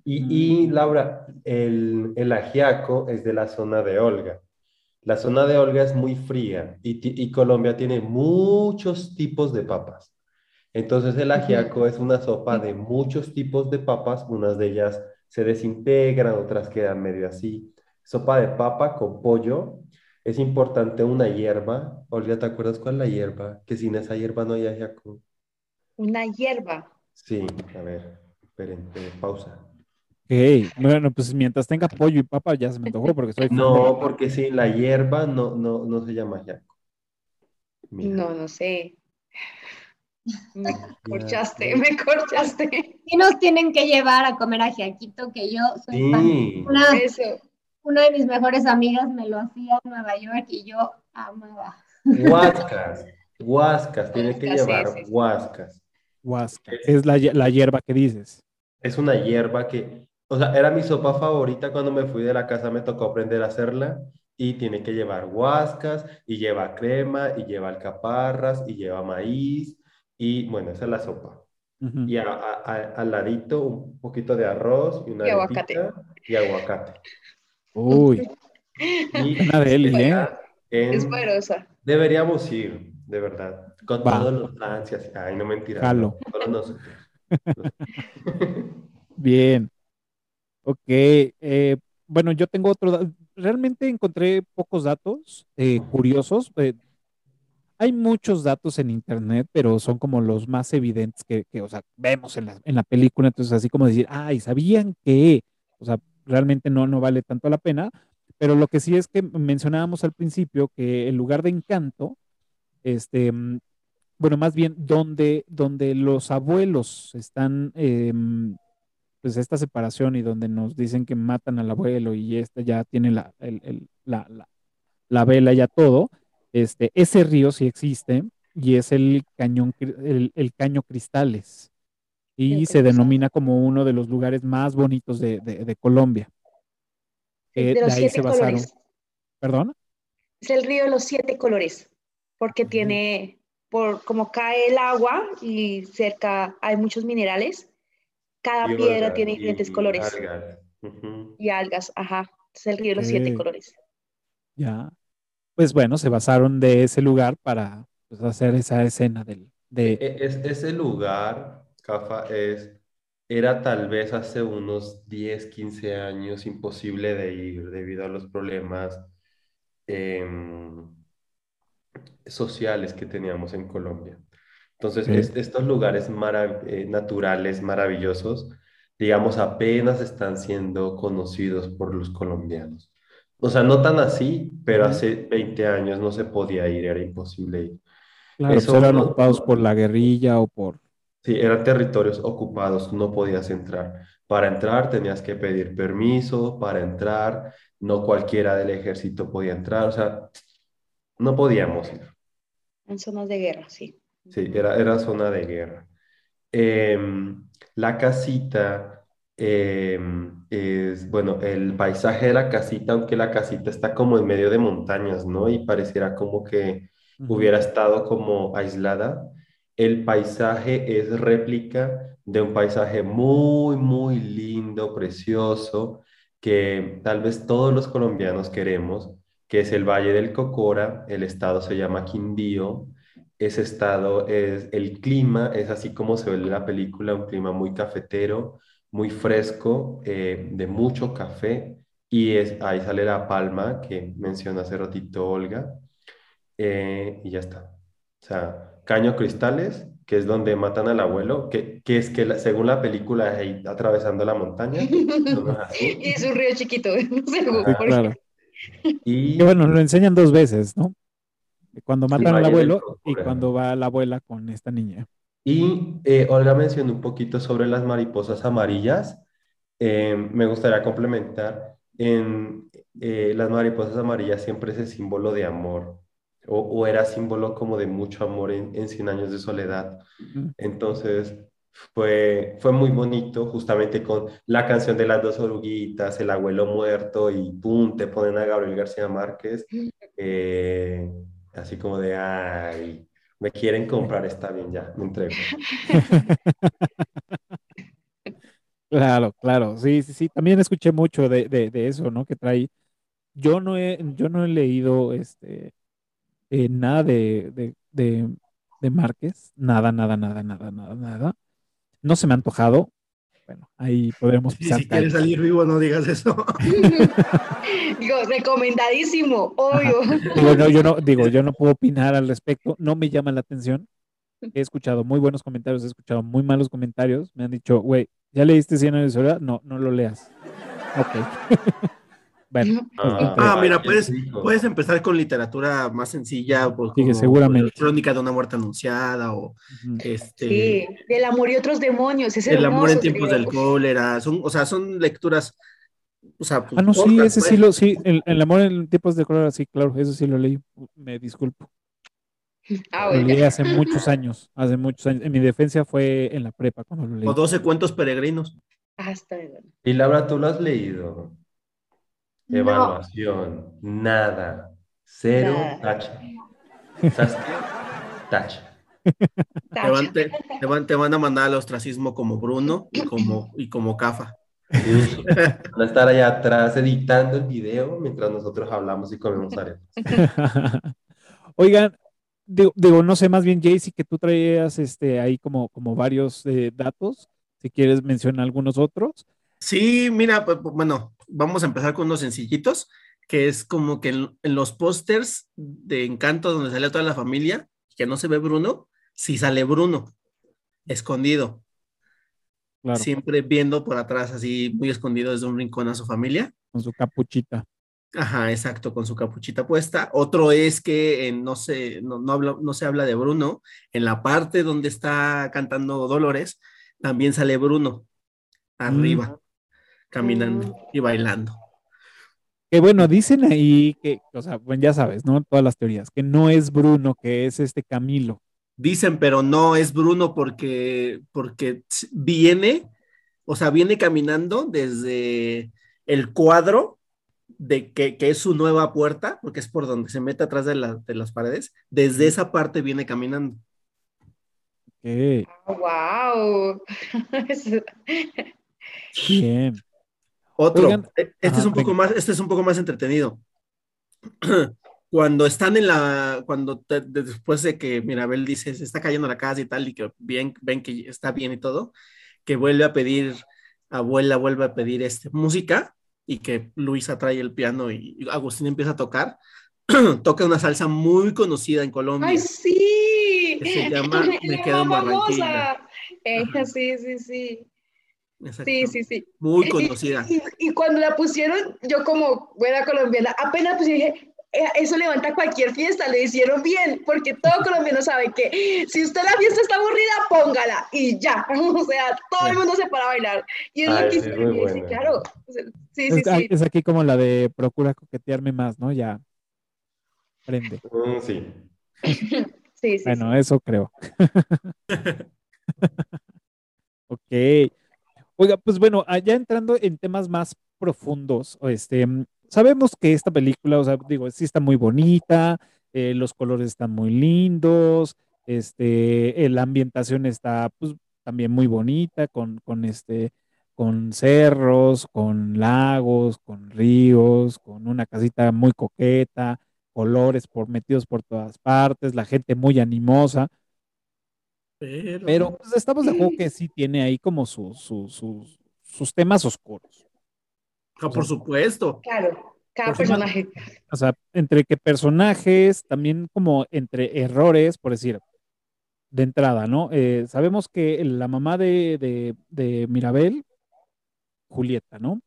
Y, y Laura, el, el ajiaco es de la zona de Olga. La zona de Olga es muy fría y, y Colombia tiene muchos tipos de papas. Entonces el ajiaco es una sopa de muchos tipos de papas, unas de ellas se desintegran, otras quedan medio así. Sopa de papa con pollo. Es importante una hierba. Olga, ¿te acuerdas cuál es la hierba? Que sin esa hierba no hay ajiaco. Una hierba. Sí, a ver, esperen, pausa. Ok, bueno, pues mientras tenga pollo y papa ya se me antojó porque soy No, porque sin la hierba no, no, no se llama. Mira. No, no sé. Me corchaste, me corchaste. Y nos tienen que llevar a comer ajiaquito, que yo soy. Sí. Una, de mis mejores amigas me lo hacía en Nueva York y yo amaba. Huascas, huascas, tiene que Huascas, sí, llevar sí, sí. huascas. Huasca. Es la, la hierba que dices. Es una hierba que, o sea, era mi sopa favorita cuando me fui de la casa, me tocó aprender a hacerla y tiene que llevar huascas y lleva crema y lleva alcaparras y lleva maíz y bueno, esa es la sopa. Y a- a- a- al ladito un poquito de arroz y una Y aguacate. y aguacate. Uy, Y Suena deli, ¿eh? en- Es poderosa. Deberíamos ir, de verdad, con Va. todos los ansias. Ay, no mentira. Jalo. solo nosotros. bien. Ok, eh, bueno, yo tengo otro. Realmente encontré pocos datos eh, curiosos. eh, hay muchos datos en internet, pero son como los más evidentes que, que, o sea, vemos en la, en la película. Entonces, así como decir, ay, ¿sabían que? O sea, realmente no, no vale tanto la pena. Pero lo que sí es que mencionábamos al principio que el lugar de encanto, este, mm, bueno, más bien donde, donde los abuelos están, em, pues esta separación y donde nos dicen que matan al abuelo y esta ya tiene la, el- el- la, la- la vela, ya todo, este, ese río sí existe y es el cañón, el, el caño Cristales y se denomina como uno de los lugares más bonitos de, de- de Colombia. Eh, de los de ahí siete se basaron. colores. ¿Perdón? Es el río de los siete colores, porque tiene, por como cae el agua y cerca hay muchos minerales, cada Y piedra tiene diferentes y colores algas. Y algas, ajá. Es el río de los siete colores. Ya. Pues bueno, se basaron de ese lugar para pues, hacer esa escena del, de, E- es- ese lugar, Cafa, es, era tal vez hace unos 10, 15 años imposible de ir debido a los problemas em, sociales que teníamos en Colombia. Entonces, estos lugares marav- eh, naturales, maravillosos, digamos, apenas están siendo conocidos por los colombianos. O sea, no tan así, pero hace 20 años no se podía ir, era imposible ir. claro, eso pues, eran ocupados por la guerrilla o por... Sí, eran territorios ocupados, no podías entrar. Para entrar tenías que pedir permiso, para entrar no cualquiera del ejército podía entrar, o sea, no podíamos ir. En zonas de guerra, sí. Sí, era, era zona de guerra. Em, la casita em, es, bueno, el paisaje de la casita, aunque la casita está como en medio de montañas, ¿no? Y pareciera como que hubiera estado como aislada. El paisaje es réplica de un paisaje muy, muy lindo, precioso, que tal vez todos los colombianos queremos, que es el Valle del Cocora, el estado se llama Quindío. Ese estado es, el clima es así como se ve en la película, un clima muy cafetero, muy fresco, eh, de mucho café, y es, ahí sale la palma que menciona hace ratito Olga. Eh, y ya está. O sea, Caño Cristales, que es donde matan al abuelo, que, que es que la- según la película ahí atravesando la montaña. no, no es. Y es un río chiquito, no sé qué. claro. Y bueno, lo enseñan dos veces, ¿no? Cuando matan al abuelo y cuando va la abuela con esta niña. Y eh, Olga mencionó un poquito sobre las mariposas amarillas. Eh, me gustaría complementar. En eh, las mariposas amarillas siempre es el símbolo de amor, o, o era símbolo como de mucho amor en, en Cien Años de Soledad. Entonces fue, fue muy bonito, justamente con la canción de las dos oruguitas, el abuelo muerto, y pum, te ponen a Gabriel García Márquez, eh, así como de ay. Me quieren comprar, está bien, ya, me entrego. Claro, claro, sí, sí, sí. También escuché mucho de, de, de eso, ¿no? Que trae. Yo no he, yo no he leído este eh, nada de, de, de, de Márquez, nada, nada, nada, nada, nada, nada. No se me ha antojado. Bueno, ahí podremos Y pisar si quieres salir vivo, no digas eso. Digo, recomendadísimo, obvio. Digo, no, yo no, digo, yo no puedo opinar al respecto, no me llama la atención. He escuchado muy buenos comentarios, he escuchado muy malos comentarios. Me han dicho, güey, ¿ya leíste 100 años de soledad? No, no lo leas. Ok. bueno, Ah, Ah, mira, puedes, puedes empezar con literatura más sencilla, pues, Sí, seguramente. Crónica de una muerte anunciada o este Sí, del amor y otros demonios. Es El amor en tiempos creo. del cólera. Son, o sea, son lecturas. O sea, pues, Ah, no, sí, ese pues. sí lo, sí, el, el amor en tiempos de color, sí, claro, eso sí lo leí. Me disculpo. Ah, Lo leí hace muchos años, hace muchos años. En mi defensa fue en la prepa cuando lo leí. O 12 cuentos peregrinos. Hasta luego. Y Laura, ¿tú lo has leído? No. Evaluación, nada, cero, Nada. tacha. ¿Sabes qué? Tacha. Te van, te, te van, te van a mandar al ostracismo como Bruno y como, y como Cafa. Sí. Van a estar allá atrás editando el video mientras nosotros hablamos y comemos arepas. Oigan, digo, digo, no sé, más bien, Jaycee, que tú traías este, ahí como, como varios eh, datos. Si quieres mencionar algunos otros. Sí, mira, pues, pues, bueno, vamos a empezar con unos sencillitos, que es como que en, en los pósters de Encanto, donde sale toda la familia, que no se ve Bruno, sí sale Bruno, escondido, Claro, siempre viendo por atrás, así muy escondido desde un rincón a su familia. con su capuchita. Ajá, exacto, con su capuchita puesta. Otro es que en- no, se, no, no, habla- no se habla de Bruno. En la parte donde está cantando Dolores, también sale Bruno arriba, caminando y bailando. Que bueno, dicen ahí que, o sea, bueno, ya sabes, ¿no? Todas las teorías, que no es Bruno, que es este Camilo. Dicen, pero no es Bruno porque, porque viene, o sea, viene caminando desde el cuadro de que, que es su nueva puerta, porque es por donde se mete atrás de, la- de las paredes. Desde esa parte viene caminando. Ok, Wow. bien. Otro, Oigan, e- este ajá, es un poco venga. más, este es un poco más entretenido. Cuando están en la, cuando te- de- después de que Mirabel dice se está cayendo la casa y tal, y que bien, ven que está bien y todo, que vuelve a pedir, abuela vuelve a pedir este, música, y que Luisa trae el piano y, y Agustín empieza a tocar, toca una salsa muy conocida en Colombia. ¡Ay, sí! Que se llama Es Me quedo en Barranquilla. sí, sí, sí. Exacto. Sí, sí, sí. Muy conocida. Y, y cuando la pusieron, yo como buena colombiana, apenas pues dije, "Eh, eso levanta cualquier fiesta, le hicieron bien, porque todo colombiano sabe que si usted la fiesta está aburrida, póngala y ya, o sea, todo el mundo se para a bailar. Y es Ay, lo que y sí, buena. claro. Sí, Es, sí, sí. es aquí como la de procura coquetearme más, ¿no? Ya. Prende. Mm, sí. Sí, sí, Bueno, eso creo. Ok. Oiga, pues bueno, ah, ya entrando en temas más profundos, este, mm, sabemos que esta película, o sea, digo, sí está muy bonita, eh, los colores están muy lindos, este, eh, la ambientación está, pues, también muy bonita, con, con este, con cerros, con lagos, con ríos, con una casita muy coqueta, colores por metidos por todas partes, la gente muy animosa. Pero, Pero pues, estamos de acuerdo que sí tiene ahí como su- su- sus- sus temas oscuros. Ah, por supuesto. Claro, cada personaje. O sea, entre que personajes, también como entre errores, por decir, de entrada, ¿no? Eh, sabemos que la mamá de, de- de Mirabel, Julieta, ¿no?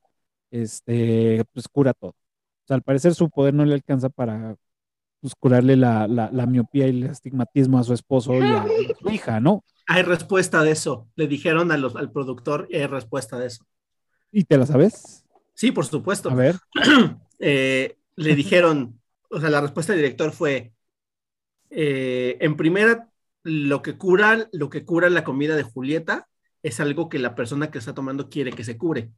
Este, pues cura todo. O sea, al parecer su poder no le alcanza para pues, curarle la, la- la miopía y el astigmatismo a su esposo y a, su hija, ¿no? Hay respuesta de eso. Le dijeron a los- al productor y hay respuesta de eso. ¿Y te la sabes? Sí, por supuesto. A ver. Eh, le dijeron, o sea, la respuesta del director fue, eh, en primera, lo que cura, lo que cura la comida de Julieta es algo que la persona que está tomando quiere que se cure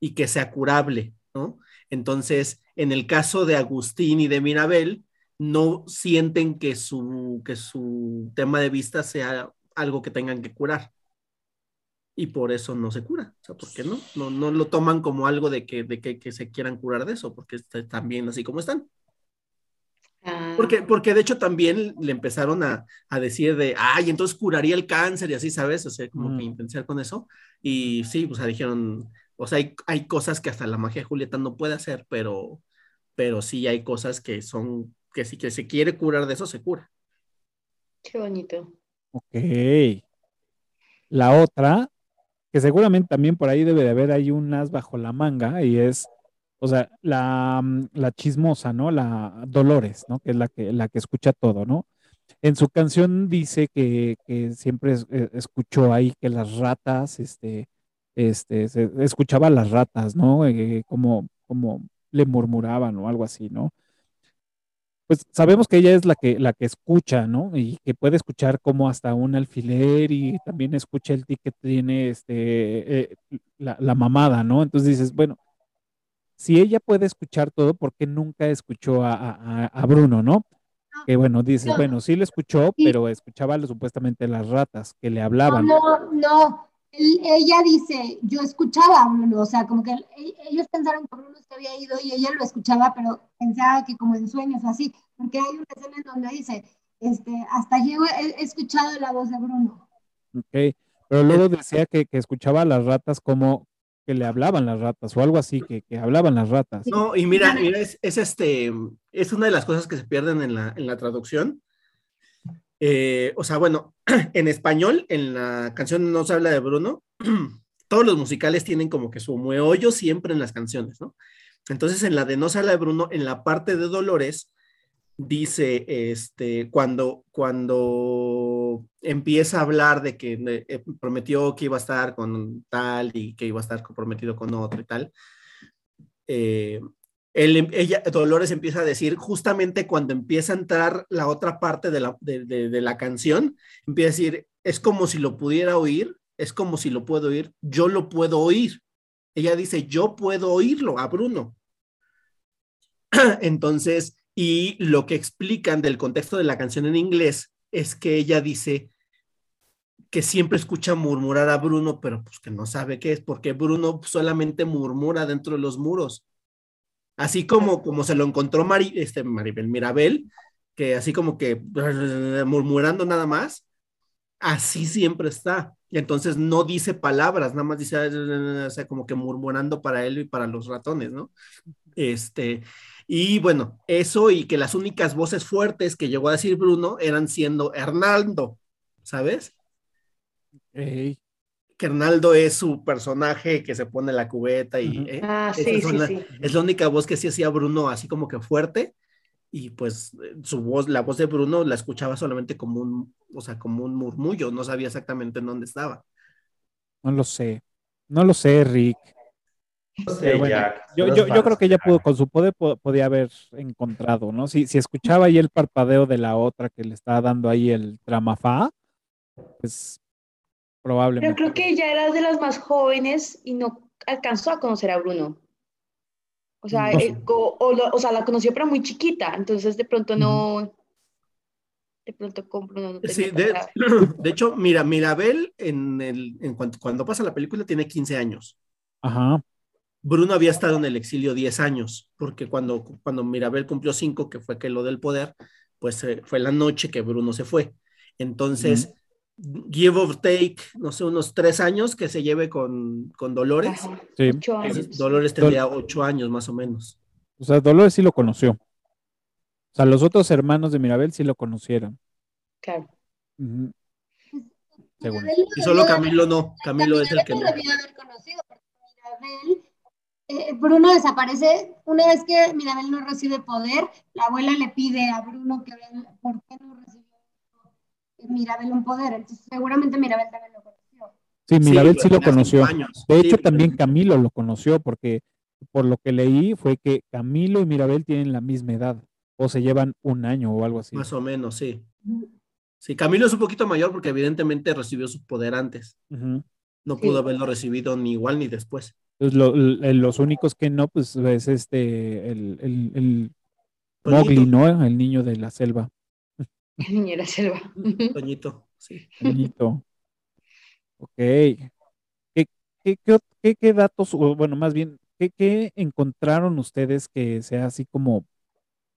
y que sea curable, ¿no? Entonces, en el caso de Agustín y de Mirabel, no sienten que su, que su tema de vista sea algo que tengan que curar. Y por eso no se cura. O sea, ¿por qué no? No, no lo toman como algo de que, de que, que se quieran curar de eso, porque están bien así como están. Ah, Porque, porque de hecho también le empezaron a, a decir de, ay, entonces curaría el cáncer y así, ¿sabes? O sea, como Mm. que intentar con eso. Y sí, pues dijeron, o sea, hay, hay cosas que hasta la magia de Julieta no puede hacer, pero, pero sí hay cosas que son, que si que se quiere curar de eso, se cura. Qué bonito. Ok. La otra, que seguramente también por ahí debe de haber ahí un as bajo la manga, y es, o sea, la, mm, la chismosa, ¿no? La Dolores, ¿no? Que es la que, la que escucha todo, ¿no? En su canción dice que, que siempre es- eh, escuchó ahí que las ratas, este, este, se- escuchaba a las ratas, ¿no? Eh, como, como le murmuraban o algo así, ¿no? Pues sabemos que ella es la que, la que escucha, ¿no? Y que puede escuchar como hasta un alfiler y también escucha el ticket que tiene este, eh, la, la mamada, ¿no? Entonces dices, bueno, si ella puede escuchar todo, ¿por qué nunca escuchó a, a- a Bruno, ¿no? Que bueno, dices, No. bueno, sí lo escuchó, pero escuchaba supuestamente las ratas que le No, hablaban. no, no. Él- ella dice, yo escuchaba a Bruno, o sea, como que él- e- ellos pensaron que Bruno se había ido y ella lo escuchaba, pero pensaba que como en sueños o así, porque hay una escena en donde dice, este, hasta yo he, he escuchado la voz de Bruno. Ok, pero luego decía que, que escuchaba a las ratas como que le hablaban las ratas o algo así, que, que hablaban las ratas. No, y mira, mira, es, es este, es una de las cosas que se pierden en la, en la traducción. Eh, o sea, bueno, en español, en la canción no se habla de Bruno, todos los musicales tienen como que su meollo siempre en las canciones, ¿no? Entonces, en la de no se habla de Bruno, en la parte de Dolores, dice, este, cuando, cuando empieza a hablar de que eh, prometió que iba a estar con tal y que iba a estar comprometido con otro y tal, eh, él, ella, Dolores empieza a decir, justamente cuando empieza a entrar la otra parte de la, de la canción, empieza a decir, es como si lo pudiera oír, es como si lo puedo oír, yo lo puedo oír. Ella dice, yo puedo oírlo a Bruno. Entonces, y lo que explican del contexto de la canción en inglés es que ella dice que siempre escucha murmurar a Bruno, pero pues que no sabe qué es, porque Bruno solamente murmura dentro de los muros. Así como, como se lo encontró Mari, este, Maribel Mirabel, que así como que murmurando nada más, así siempre está. Y entonces no dice palabras, nada más dice, o sea, como que murmurando para él y para los ratones, ¿no? Este, y bueno, eso y que las únicas voces fuertes que llegó a decir Bruno eran siendo Hernando, ¿sabes? Que Hernaldo es su personaje que se pone la cubeta y. ¿eh? Ah, sí, son sí, es la única voz que sí hacía Bruno así como que fuerte y pues su voz, la voz de Bruno la escuchaba solamente como un, o sea, como un murmullo, no sabía exactamente en dónde estaba. No lo sé. No lo sé, Rick. No sé, bueno, Jack, Yo, yo, es yo creo que ella pudo, con su poder po- podía haber encontrado, ¿no? Si, si escuchaba ahí el parpadeo de la otra que le estaba dando ahí el tramafá, pues Pero probablemente. creo que ella era de las más jóvenes y no alcanzó a conocer a Bruno. O sea, No sé. eh, o, o o sea, la conoció pero muy chiquita, entonces de pronto no, de pronto con Bruno no Sí, de, de hecho, mira, Mirabel en el, en cuanto, cuando pasa la película tiene 15 años. Ajá. Bruno había estado en el exilio 10 años, porque cuando, cuando Mirabel cumplió 5, que fue que lo del poder, pues eh, fue la noche que Bruno se fue. Entonces, give or take, no sé, unos 3 años que se lleve con, con Dolores. Ajá, Sí. ocho años. Entonces, Dolores tendría 8 años más o menos. O sea, Dolores sí lo conoció. O sea, los otros hermanos de Mirabel sí lo conocieron. Claro. Según Mirabel Y solo Camilo no, Camilo es el que no. haber conocido, Mirabel, eh, Bruno desaparece. Una vez que Mirabel no recibe poder, la abuela le pide a Bruno que vea por qué no recibió Mirabel un poder. Entonces, seguramente Mirabel también lo conoció. Sí, Mirabel sí, lo conoció. años. De Sí, hecho, pero- también Camilo lo conoció, porque por lo que leí fue que Camilo y Mirabel tienen la misma edad, o se llevan un año o algo así. Más o menos, sí. Sí, Camilo es un poquito mayor porque evidentemente recibió su poder antes. No Sí. pudo haberlo recibido ni igual ni después. Lo- l- los únicos que no, pues es este, el, el- el Mowgli, ¿no? El niño de la selva. La selva. Toñito, sí. Toñito. Ok. ¿Qué, qué, qué, qué, qué datos, o bueno, más bien, ¿qué, qué encontraron ustedes que sea así como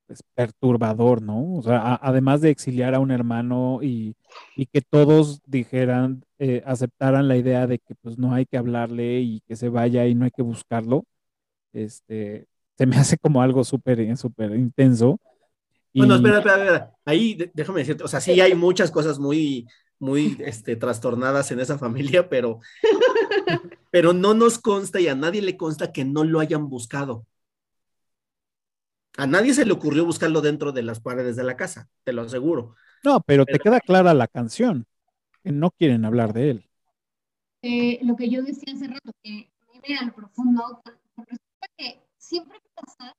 pues, perturbador, ¿no? O sea, a- además de exiliar a un hermano y, y que todos dijeran, eh, aceptaran la idea de que pues no hay que hablarle y que se vaya y no hay que buscarlo, este, se me hace como algo súper, eh, súper intenso. Bueno, espera, espera, espera. Ahí déjame decirte, o sea, sí hay muchas cosas muy, muy este, trastornadas en esa familia, pero, pero no nos consta y a nadie le consta que no lo hayan buscado. A nadie se le ocurrió buscarlo dentro de las paredes de la casa, te lo aseguro. No, pero te queda clara la canción, que no quieren hablar de él. Eh, lo que yo decía hace rato, que vive a lo profundo, que resulta que siempre pasa,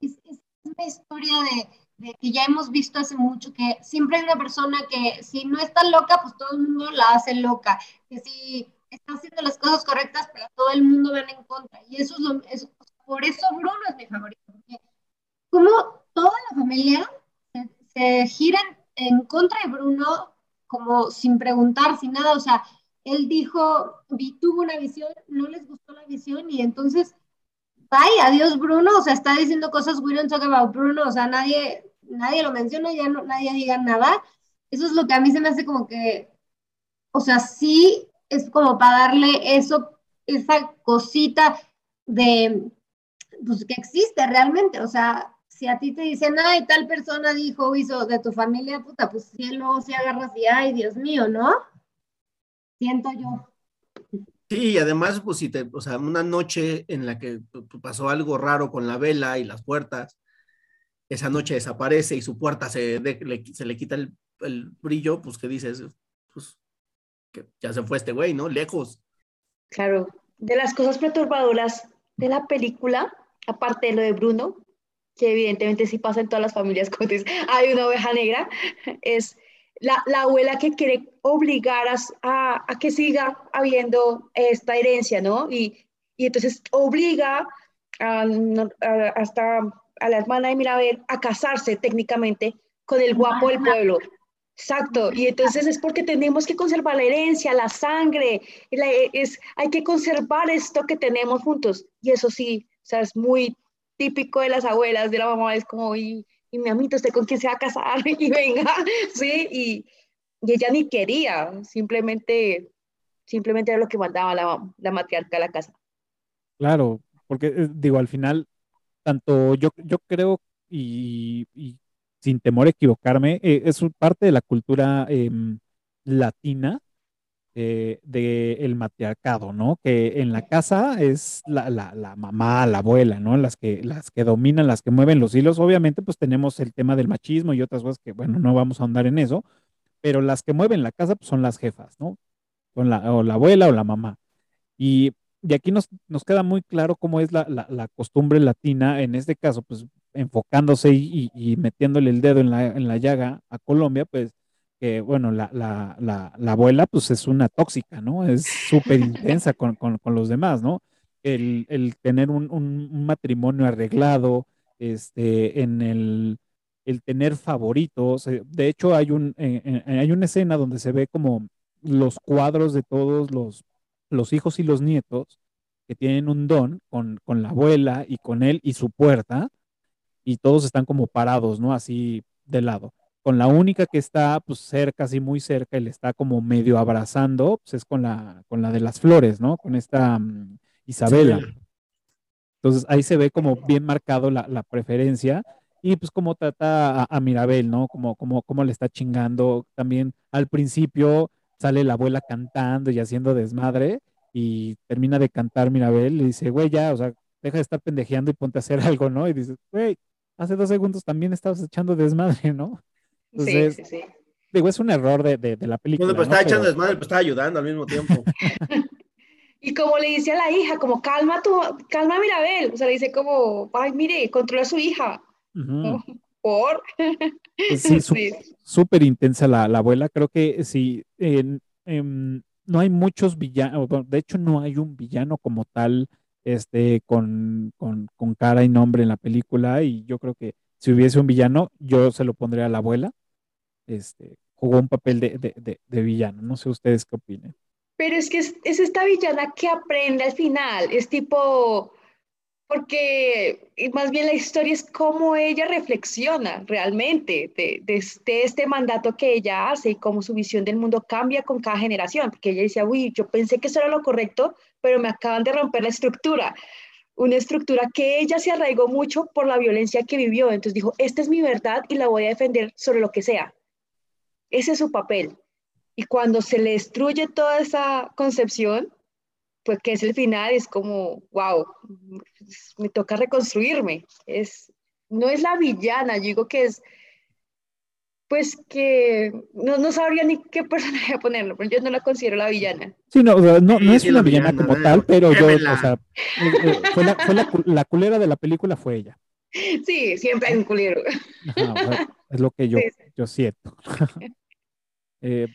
es, es una historia de, de que ya hemos visto hace mucho, que siempre hay una persona que si no está loca, pues todo el mundo la hace loca, que si está haciendo las cosas correctas, pero todo el mundo van en contra. Y eso es lo, es- por eso Bruno es mi favorito, porque como toda la familia se, se gira en contra de Bruno como sin preguntar, sin nada, o sea, él dijo, vi, tuvo una visión, no les gustó la visión y entonces, bye, adiós Bruno, o sea, está diciendo cosas, we don't talk about Bruno, o sea, nadie, nadie lo menciona, ya no, nadie diga nada. Eso es lo que a mí se me hace como que, o sea, sí es como para darle eso, esa cosita de, pues que existe realmente, o sea, si a ti te dicen, ay, tal persona dijo, hizo de tu familia, puta, pues si luego se agarras y, ay, Dios mío, ¿no? Siento yo. Sí, y además, pues si te, o sea, una noche en la que pasó algo raro con la vela y las puertas, esa noche desaparece y su puerta se, le, se le quita el, brillo, pues que dices, pues que ya se fue este güey, ¿no? Lejos. Claro, de las cosas perturbadoras de la película, aparte de lo de Bruno, que evidentemente sí pasa en todas las familias, como hay una oveja negra, es la, la abuela que quiere obligar a, a, a que siga habiendo esta herencia, ¿no? Y, y entonces obliga a, hasta a la hermana de Mirabel a casarse técnicamente con el guapo del pueblo. Exacto, y entonces es porque tenemos que conservar la herencia, la sangre, la- es, hay que conservar esto que tenemos juntos. Y eso sí, o sea, es muy típico de las abuelas, de la mamá, es como, y, y mi amito, ¿usted con quién se va a casar? Y venga, sí, y, y ella ni quería, simplemente, simplemente era lo que mandaba la, la matriarca a la casa. Claro, porque eh, digo, al final, tanto yo, yo creo y, sin temor a equivocarme, eh, es parte de la cultura em, latina eh, del matriarcado, ¿no? Que en la casa es la, la, la mamá, la abuela, ¿no? Las que, las que dominan, las que mueven los hilos. Obviamente, pues tenemos el tema del machismo y otras cosas que, bueno, no vamos a ahondar en eso, pero las que mueven la casa, pues son las jefas, ¿no? Son la, o la abuela o la mamá. Y, y aquí nos, nos queda muy claro cómo es la, la- la costumbre latina, en este caso, pues enfocándose y, y- y metiéndole el dedo en la, en la llaga a Colombia, pues que, bueno, la, la, la, la abuela, pues es una tóxica, ¿no? Es súper intensa con, con, con los demás, ¿no? El, el tener un, un- matrimonio arreglado, este, en el, el tener favoritos. eh, De hecho, hay un, eh, eh, hay una escena donde se ve como los cuadros de todos los, los hijos y los nietos que tienen un don con, con la abuela y con él y su puerta, y todos están como parados, ¿no? Así de lado. Con la única que está pues cerca, así muy cerca, y le está como medio abrazando, pues es con la, con la de las flores, ¿no? Con esta mm, Isabela. Entonces ahí se ve como bien marcado la, la preferencia y pues cómo trata a, a Mirabel, ¿no? Como, como, cómo le está chingando. También al principio sale la abuela cantando y haciendo desmadre y termina de cantar Mirabel y dice, güey, ya, o sea, deja de estar pendejeando y ponte a hacer algo, ¿no? Y dices, güey, hace dos segundos también estabas echando desmadre, ¿no? Sí, Entonces, sí, sí. digo, es un error de, de, de la película. Bueno, pues ¿no? estaba echando Pero- desmadre, pues estaba ayudando al mismo tiempo. Y como le dice a la hija, como calma tu, calma a Mirabel, o sea, le dice como, ay, mire, controla a su hija. ¿no? por. Pues sí, súper intensa la, la abuela. Creo que sí, en- em, no hay muchos villanos, de hecho no hay un villano como tal, este, con, con, con cara y nombre en la película, y yo creo que si hubiese un villano, yo se lo pondría a la abuela. Este, jugó un papel de, de, de, de villano. No sé ustedes qué opinen. Pero es que es, es, esta villana que aprende al final. Es tipo, porque más bien la historia es cómo ella reflexiona realmente de, de, de, este mandato que ella hace y cómo su visión del mundo cambia con cada generación. Porque ella decía, uy, yo pensé que eso era lo correcto, pero me acaban de romper la estructura. Una estructura que ella se arraigó mucho por la violencia que vivió. Entonces dijo, esta es mi verdad y la voy a defender sobre lo que sea. Ese es su papel. Y cuando se le destruye toda esa concepción, pues que es el final, es como, wow, me toca reconstruirme. Es, no es la villana, yo digo que es, pues que no, no sabría ni qué personaje ponerlo, pero yo no la considero la villana. Sí, no, no, no sí, es una villana, villana como tal, pero yo, o sea, eh, fue, la, fue la, la, culera de la película fue ella. Sí, siempre hay un culero. Ajá, es lo que yo, sí. yo siento. eh,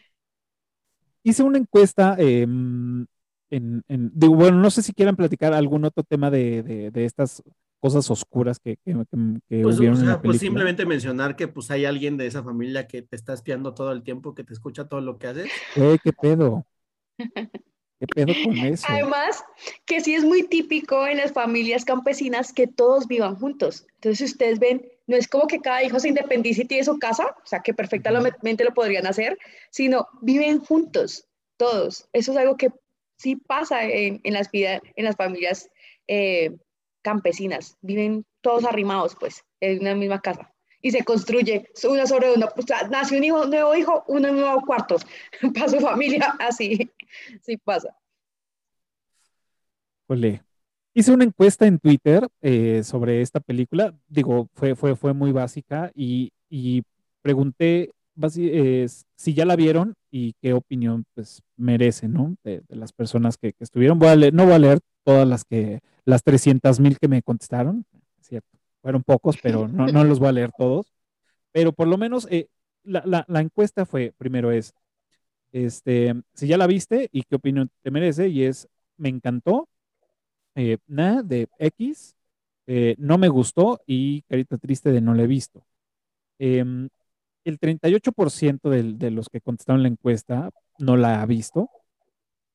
hice una encuesta eh, en, en, digo, bueno, no sé si quieran platicar algún otro tema de, de, de estas cosas oscuras que, que, que pues, hubieron o sea, en la película. Pues simplemente mencionar que pues hay alguien de esa familia que te está espiando todo el tiempo, que te escucha todo lo que haces. ¿Qué pedo? ¿Qué pedo con eso? Además, que sí es muy típico en las familias campesinas que todos vivan juntos. Entonces, ustedes ven, no es como que cada hijo se independice y tiene su casa, o sea, que perfectamente lo podrían hacer, sino viven juntos, todos. Eso es algo que sí pasa en, en las, vida, en las familias eh, campesinas. Viven todos arrimados, pues, en una misma casa. Y se construye una sobre una. O sea, nace un hijo, nuevo hijo, un nuevo cuarto para su familia. Así, sí pasa. Hice una encuesta en Twitter eh, sobre esta película. Digo, fue, fue, fue muy básica y, y pregunté eh, si ya la vieron y qué opinión pues merece, ¿no? De, de las personas que, que, estuvieron. Voy a leer, no voy a leer todas las que, las 300 mil que me contestaron, cierto. Fueron pocos, pero no, no los voy a leer todos. Pero por lo menos eh, la, la, encuesta fue, primero es, este, si ya la viste y qué opinión te merece, y es, me encantó, eh, nada de X, eh, no me gustó y carita triste de no la he visto. Eh, el 38% de, de, los que contestaron la encuesta no la ha visto.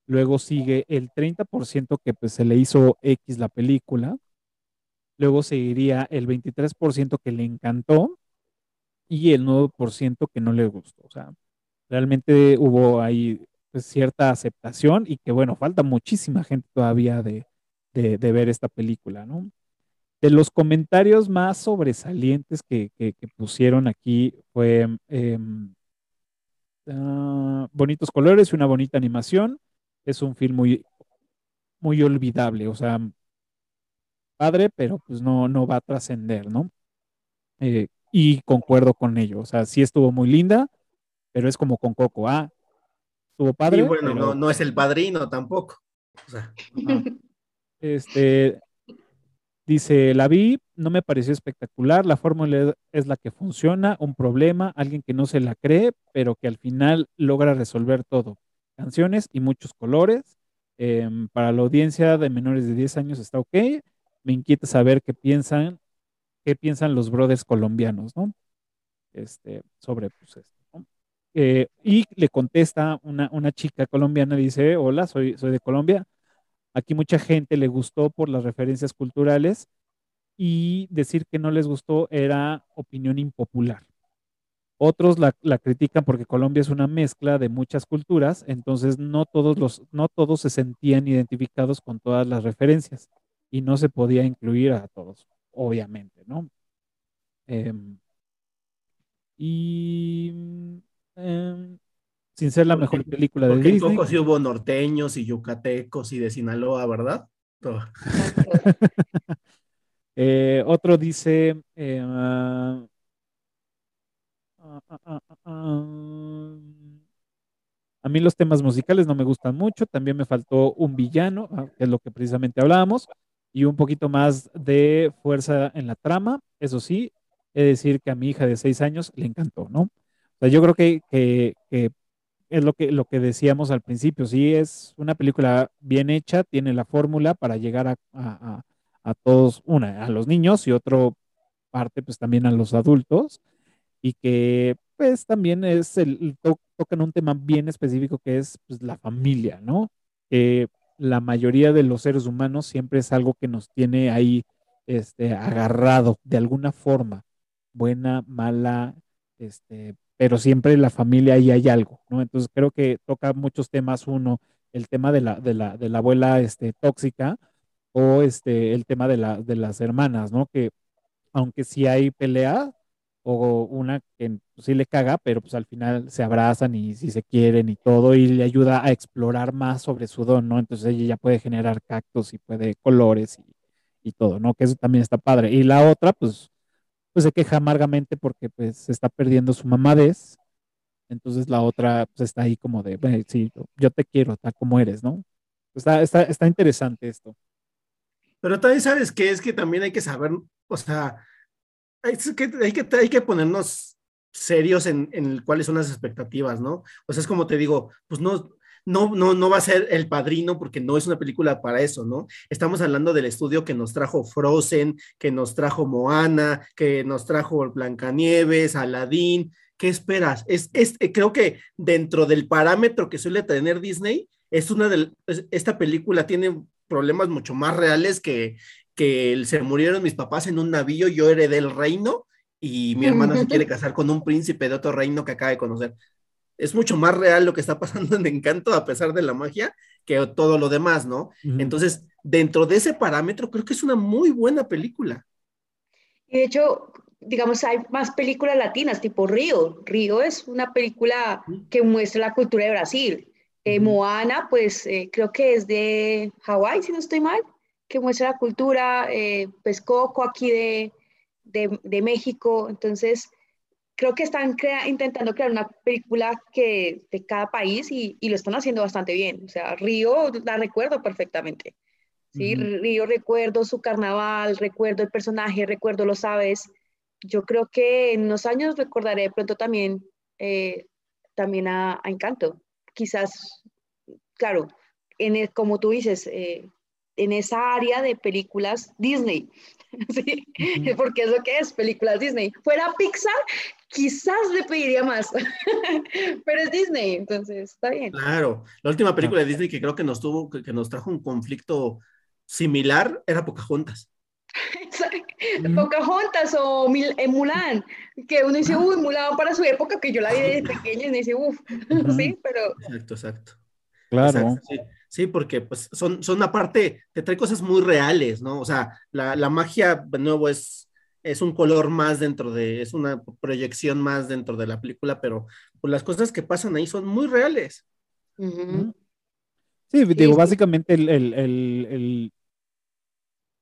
Luego sigue el 30% que pues, se le hizo X la película. Luego seguiría el 23% que le encantó y el 9% que no le gustó. O sea, realmente hubo ahí pues, cierta aceptación y que bueno, falta muchísima gente todavía de, de, ver esta película, ¿no? De los comentarios más sobresalientes que, pusieron aquí fue eh, uh, bonitos colores y una bonita animación. Es un film muy, muy olvidable, o sea, padre, pero pues no, no va a trascender, ¿no? Eh, y concuerdo con ello, o sea, sí estuvo muy linda, pero es como con Coco, ah, estuvo padre. Y bueno, pero... no, no es el padrino tampoco. O sea, este, Dice, la vi, no me pareció espectacular, la fórmula es la que funciona, un problema, alguien que no se la cree, pero que al final logra resolver todo. Canciones y muchos colores. Eh, para la audiencia de menores de 10 años está ok. Me inquieta saber qué piensan, qué piensan los brothers colombianos, ¿no? Este, sobre pues, esto. Eh, y le contesta una, una chica colombiana, dice, hola, soy, soy de Colombia Aquí mucha gente le gustó por las referencias culturales y decir que no les gustó era opinión impopular. Otros la, la, critican porque Colombia es una mezcla de muchas culturas, entonces no todos, los, no todos se sentían identificados con todas las referencias y no se podía incluir a todos, obviamente, ¿no? Eh, y eh, sin ser la mejor película de Porque Disney. En Coco sí hubo norteños y yucatecos y de Sinaloa, ¿verdad? eh, otro dice, eh, uh, uh, a mí los temas musicales no me gustan mucho, también me faltó un villano, que es lo que precisamente hablábamos, y un poquito más de fuerza en la trama, eso sí, es decir que a mi hija de seis años le encantó, ¿no? Yo creo que, que, que es lo que, lo que decíamos al principio, sí es una película bien hecha, tiene la fórmula para llegar a, a, a, todos, una, a los niños y otro parte pues también a los adultos y que pues también es el, tocan un tema bien específico que es pues, la familia, ¿no? Que la mayoría de los seres humanos siempre es algo que nos tiene ahí este, agarrado de alguna forma, buena, mala, este, pero siempre la familia ahí hay algo, ¿no? Entonces creo que toca muchos temas, uno, el tema de la, de la, de la abuela este, tóxica o este, el tema de, la, de las hermanas, ¿no? Que aunque sí hay pelea, o una que sí le caga, pero pues al final se abrazan y si se quieren y todo, y le ayuda a explorar más sobre su don, ¿no? Entonces ella ya puede generar cactus y puede colores y, todo, ¿no? Que eso también está padre. Y la otra, pues, pues se queja amargamente porque pues se está perdiendo su mamadez. Entonces la otra pues está ahí como de, sí, yo te quiero tal como eres, ¿no? Está, está, está interesante esto. Pero también sabes que es que también hay que saber, o sea, hay que, hay que, hay que ponernos serios en, en, cuáles son las expectativas, ¿no? O sea, es como te digo, pues no, no, no, no va a ser el padrino porque no es una película para eso, ¿no? Estamos hablando del estudio que nos trajo Frozen, que nos trajo Moana, que nos trajo Blancanieves, Aladdin. ¿Qué esperas? Es, es, eh, creo que dentro del parámetro que suele tener Disney, es una de, esta película tiene problemas mucho más reales que, que se murieron mis papás en un navío, yo heredé el reino y mi hermana se quiere casar con un príncipe de otro reino que acaba de conocer. Es mucho más real lo que está pasando en Encanto a pesar de la magia que todo lo demás, ¿no? Entonces, dentro de ese parámetro, creo que es una muy buena película. Y de hecho, digamos, hay más películas latinas, tipo Río. Río es una película que muestra la cultura de Brasil. Eh, Moana, pues eh, creo que es de Hawái, si no estoy mal que muestra la cultura, eh, pues Coco aquí de, de, México, entonces creo que están intentando crear una película que de cada país y, y, lo están haciendo bastante bien, o sea, Río la recuerdo perfectamente, ¿sí? Río recuerdo su carnaval, recuerdo el personaje, recuerdo los aves, yo creo que en unos años recordaré de pronto también, eh, también a, Encanto, quizás, claro, en el, como tú dices, eh, en esa área de películas Disney. ¿sí? Porque es lo que es, películas Disney. Fuera Pixar, quizás le pediría más, pero es Disney, entonces está bien. Claro, la última película de Disney que creo que nos tuvo, que, nos trajo un conflicto similar era Pocahontas. Pocahontas o eh, Mulan, que uno dice, uy, Mulan para su época, que yo la vi desde pequeña y me dice, uff, sí, pero... Exacto, exacto. Claro. Sí, porque pues son, son aparte, te trae cosas muy reales, ¿no? O sea, la, la magia, de nuevo, es, es un color más dentro de, es una proyección más dentro de la película, pero pues, las cosas que pasan ahí son muy reales. Sí, digo, básicamente el, el, el,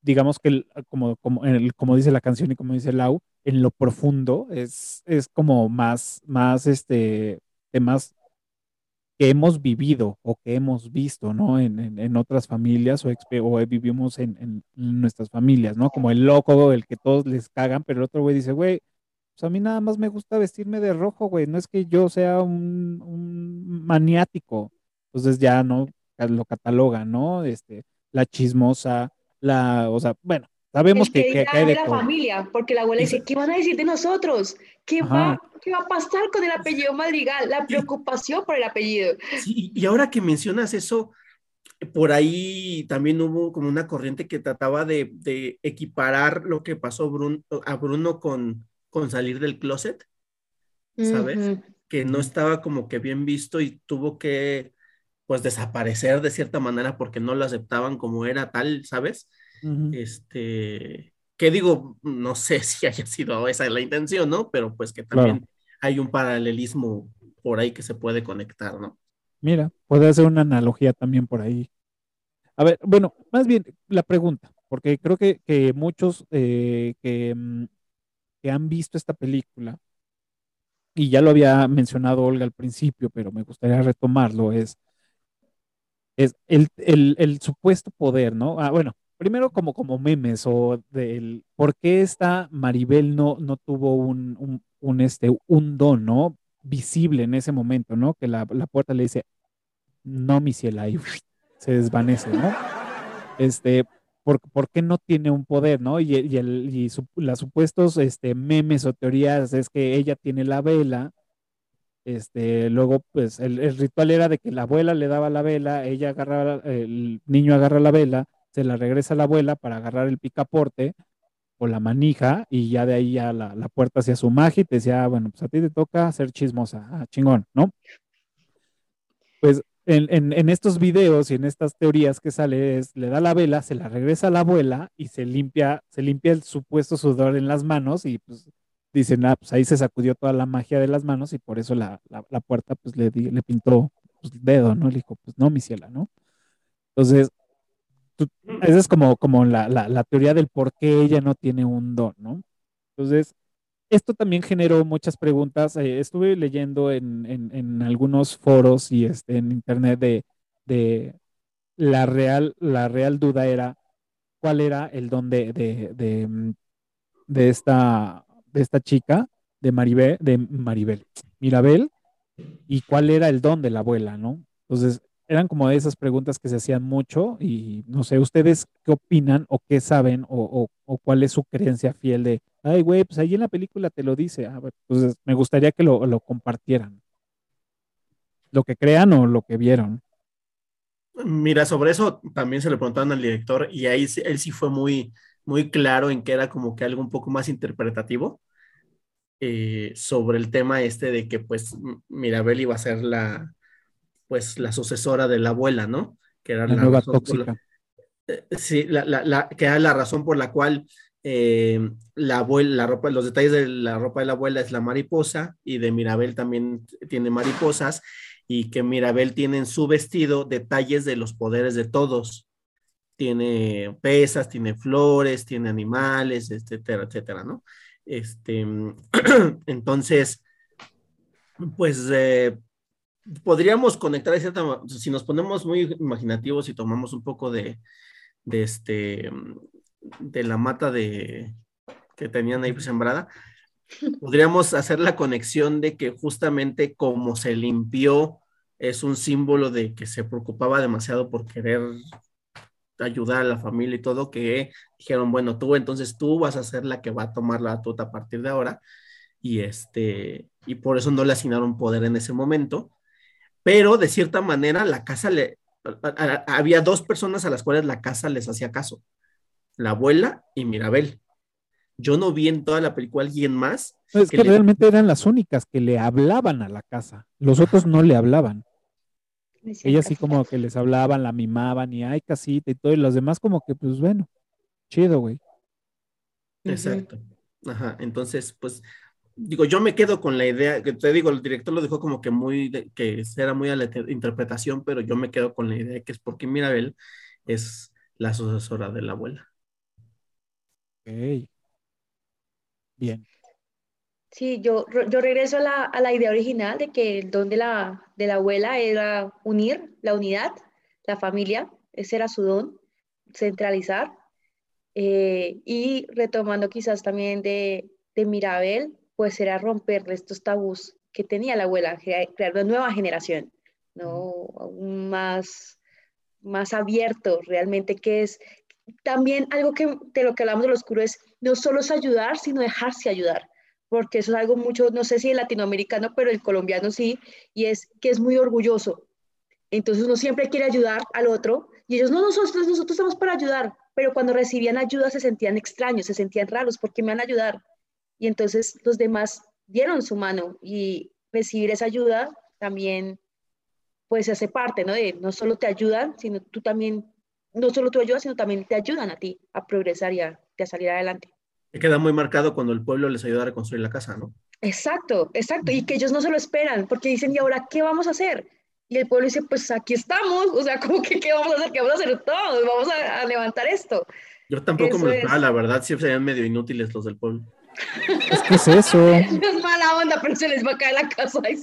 digamos que el, como, como, el, como dice la canción y como dice Lau, en lo profundo es, es como más, más este, temas que hemos vivido o que hemos visto, ¿no? En, en, otras familias o, o vivimos en, en, nuestras familias, ¿no? Como el loco, el que todos les cagan, pero el otro güey dice, güey, pues a mí nada más me gusta vestirme de rojo, güey, no es que yo sea un, un maniático. Entonces ya, ¿no? Lo catalogan, ¿no? Este, la chismosa, la, o sea, bueno, Sabemos que, que, hay de la familia, porque la abuela dice, ¿qué van a decir de nosotros? ¿Qué va, ¿Qué va a pasar con el apellido Madrigal? La preocupación por el apellido. Sí, y ahora que mencionas eso, por ahí también hubo como una corriente que trataba de, de equiparar lo que pasó a Bruno con, con salir del closet, ¿sabes? Que no estaba como que bien visto y tuvo que pues desaparecer de cierta manera porque no lo aceptaban como era tal, ¿sabes? Este, que digo, no sé si haya sido esa la intención, ¿no? Pero pues que también hay un paralelismo por ahí que se puede conectar, ¿no? Mira, puede hacer una analogía también por ahí. A ver, bueno, más bien la pregunta, porque creo que, que muchos eh, que, mm, que han visto esta película, y ya lo había mencionado Olga al principio, pero me gustaría retomarlo, es, es el, el, el supuesto poder, ¿no? Ah, bueno, primero como, como memes o del por qué esta Maribel no, no tuvo un, un, este, un don, ¿no? Visible en ese momento, ¿no? Que la, puerta le dice, no, mi ciela, y se desvanece, ¿no? Este, por, por qué no tiene un poder, ¿no? Y, y, el, y su- las supuestos este, memes o teorías es que ella tiene la vela, este, luego pues el, el ritual era de que la abuela le daba la vela, ella agarraba, el niño agarra la vela, se la regresa a la abuela para agarrar el picaporte o la manija y ya de ahí ya la, la puerta hacía su magia y te decía, "Ah, bueno, pues a ti te toca ser chismosa, ah, chingón, ¿no? Pues en, en- estos videos y en estas teorías que sale es, le da la vela, se la regresa a la abuela y se limpia, se limpia el supuesto sudor en las manos y pues dicen, ah, pues ahí se sacudió toda la magia de las manos y por eso la, la- puerta pues le, le pintó pues, dedo, ¿no? Le dijo, pues no, mi ciela, ¿no? Entonces, esa es como, como la, la, teoría del por qué ella no tiene un don, ¿no? Entonces, esto también generó muchas preguntas. eh, estuve leyendo en, en- algunos foros y este, en internet de, de la real, la real duda era cuál era el don de, de, de, de esta, de esta chica, de Maribel, de Maribel, Mirabel, y cuál era el don de la abuela, ¿no? Entonces, eran como de esas preguntas que se hacían mucho y no sé, ¿ustedes qué opinan o qué saben o, o- cuál es su creencia fiel de, ay, güey, pues ahí en la película te lo dice? Ah, Entonces, me gustaría que lo, lo compartieran. Lo que crean o lo que vieron. Mira, sobre eso también se le preguntaron al director y ahí él sí fue muy, muy claro en que era como que algo un poco más interpretativo eh, sobre el tema este de que pues Mirabel iba a ser la, pues la sucesora de la abuela, ¿no? Que era La la nueva la- tóxica. eh, sí, la, la- la- que era la razón por la cual eh, la abuela, la ropa, los detalles de la ropa de la abuela es la mariposa y de Mirabel también tiene mariposas y que Mirabel tiene en su vestido detalles de los poderes de todos. Tiene pesas, tiene flores, tiene animales, etcétera, etcétera, ¿no? Este, entonces, pues eh, podríamos conectar cierta si nos ponemos muy imaginativos y tomamos un poco de, de este de la mata de que tenían ahí sembrada, podríamos hacer la conexión de que justamente como se limpió es un símbolo de que se preocupaba demasiado por querer ayudar a la familia y todo, que dijeron, bueno, tú entonces tú vas a ser la que va a tomar la batuta a partir de ahora y este y por eso no le asignaron poder en ese momento, pero de cierta manera la casa le a- a- había dos personas a las cuales la casa les hacía caso, la abuela y Mirabel. Yo no vi en toda la película alguien más. Es que que le- realmente eran las únicas que le hablaban a la casa. Los otros no le hablaban. Ellas sí como que les hablaban, la mimaban y ay, casita y todo. Y los demás como que, pues bueno, chido, güey. Exacto. Ajá. Entonces, pues, digo, yo me quedo con la idea, que te digo, el director lo dijo como que muy, de- que era muy a la te- interpretación, pero yo me quedo con la idea que es porque Mirabel es la sucesora de la abuela. Ok. Bien. Sí, yo, yo regreso a la, a la idea original de que el don de la, de la abuela era unir la unidad, la familia, ese era su don, centralizar. Eh, y retomando quizás también de, de Mirabel, pues era romper estos tabús que tenía la abuela, crea- crear una nueva generación, ¿no? Aún más, más abierto realmente, que es también algo que de lo que hablamos de lo oscuro es no solo es ayudar, sino dejarse ayudar porque eso es algo mucho, no sé si el latinoamericano, pero el colombiano sí, y es que es muy orgulloso. Entonces uno siempre quiere ayudar al otro y ellos, no, nosotros, nosotros estamos para ayudar, pero cuando recibían ayuda se sentían extraños, se sentían raros, ¿por qué me van a ayudar? Y entonces los demás dieron su mano y recibir esa ayuda también pues hace parte, ¿no? De no solo te ayudan, sino tú también, no solo tú ayudas, sino también te ayudan a ti a progresar y a, a salir adelante. Me queda muy marcado cuando el pueblo les ayuda a reconstruir la casa, ¿no? Exacto, exacto. Y que ellos no se lo esperan, porque dicen, ¿y ahora qué vamos a hacer? Y el pueblo dice, pues aquí estamos, o sea, como que qué vamos a hacer? ¿Qué vamos a hacer todos? Vamos a, a levantar esto. Yo tampoco Eso me lo es. esperaba, la verdad, sí serían medio inútiles los del pueblo. Es que es eso. Es mala onda, pero se les va a caer la casa. Eh,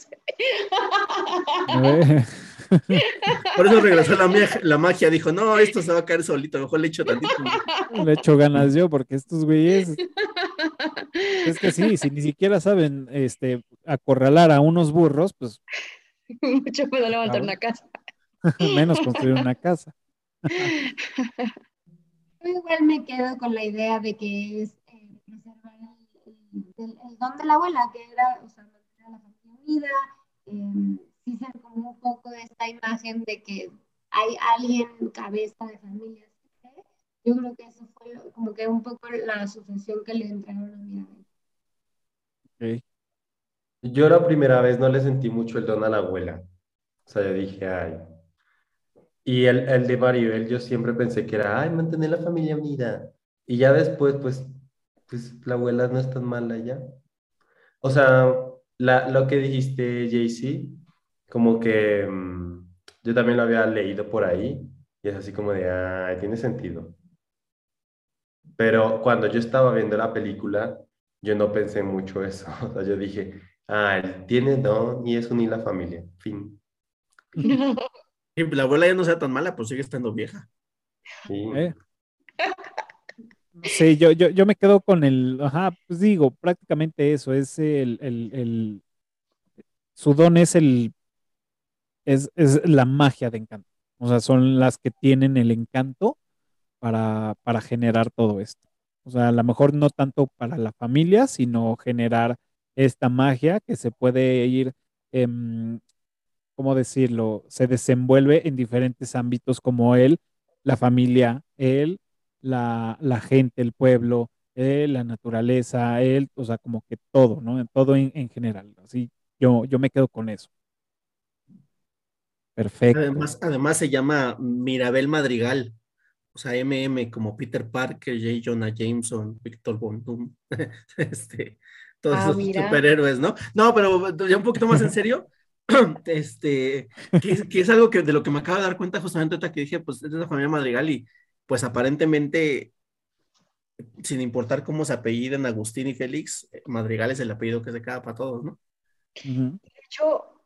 Por eso regresó la, magia, la magia, dijo, no, esto se va a caer solito, mejor le echo tantito. Le echo ganas yo porque estos güeyes. Es que sí, si ni siquiera saben este, acorralar a unos burros, pues Mucho menos levantar una casa. menos construir una casa. Yo igual me quedo con la idea de que es el, el- don de la abuela, que era, o sea, mantener a la familia unida, eh, sí ser como un poco de esta imagen de que hay alguien cabeza de familia. ¿sí? Yo creo que eso fue como que un poco la sucesión que le entregaron a Mirabel. Ok. Yo la primera vez no le sentí mucho el don a la abuela. O sea, yo dije, ay. Y el, el de Maribel, yo siempre pensé que era, ay, mantener la familia unida. Y ya después, pues, pues la abuela no es tan mala ya. O sea, la, lo que dijiste, JC, como que mm, yo también lo había leído por ahí. Y es así como de, ay, tiene sentido. Pero cuando yo estaba viendo la película, yo no pensé mucho eso. O sea, yo dije, ah, él tiene don y es unir la familia. Fin. La abuela ya no sea tan mala, pues sigue estando vieja. Sí. Eh. Sí, yo, yo, yo me quedo con el, ajá, pues digo, prácticamente eso, es el, el, su don es el, es, es la magia de encanto. O sea, son las que tienen el encanto para, para generar todo esto. O sea, a lo mejor no tanto para la familia, sino generar esta magia que se puede ir, em, ¿cómo decirlo? Se desenvuelve en diferentes ámbitos como él, la familia, él, la, la gente, el pueblo, él, la naturaleza, él, o sea, como que todo, ¿no? Todo en, en general. Así, yo, yo me quedo con eso. Perfecto. Además, además se llama Mirabel Madrigal. O sea, MM como Peter Parker, J. Jonah Jameson, Víctor Von Doom, este, todos Ah, esos mira. superhéroes, ¿no? No, pero ya un poquito más en serio, este, que, es- que es algo que de lo que me acabo de dar cuenta justamente ahorita que dije, pues es de la familia Madrigal y pues aparentemente, sin importar cómo se apelliden Agustín y Félix, eh, Madrigal es el apellido que se queda para todos, ¿no? Ujú. De hecho,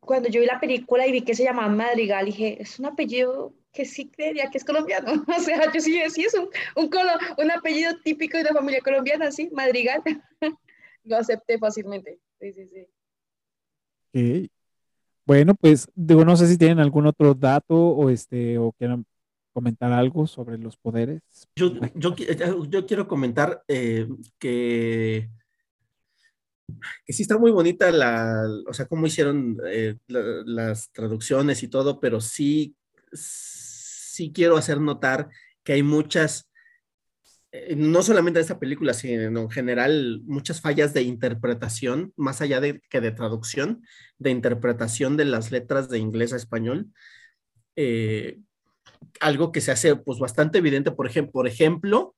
cuando yo vi la película y vi que se llamaba Madrigal, dije, es un apellido que sí creería que es colombiano. O sea, yo sí, sí es un, un, colo- un apellido típico de la familia colombiana, sí, Madrigal. Lo acepté fácilmente. Sí, sí, sí. Ok. Bueno, pues digo, no sé si tienen algún otro dato o este, o quieran comentar algo sobre los poderes. Yo, yo, qui- yo quiero comentar eh, que, que sí está muy bonita la, o sea, cómo hicieron eh, la- las traducciones y todo, pero sí, sí quiero hacer notar que hay muchas, eh, no solamente de esta película, sino en general, muchas fallas de interpretación, más allá de que de traducción, de interpretación de las letras de inglés a español. Eh, algo que se hace pues bastante evidente, por ejemplo, por ejemplo,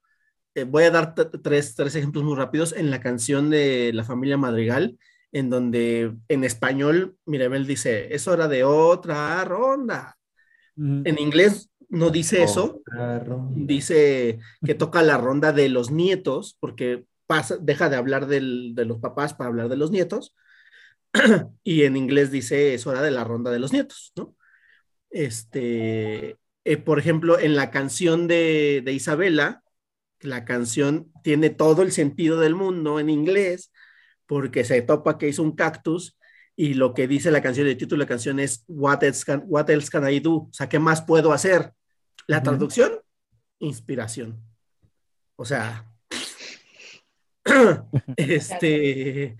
eh, voy a dar tres, tres ejemplos muy rápidos en la canción de La familia Madrigal, en donde en español Mirabel dice, es hora de otra ronda. Ujú. En inglés no dice eso, dice que toca la ronda de los nietos, porque pasa, deja de hablar del- de los papás para hablar de los nietos, y en inglés dice es hora de la ronda de los nietos, ¿no? Este, eh, por ejemplo, en la canción de, de Isabela, la canción tiene todo el sentido del mundo en inglés, porque se topa que hizo un cactus y lo que dice la canción, el título de la canción es What else can, what else can I do? O sea, ¿qué más puedo hacer? La traducción, inspiración. O sea, este,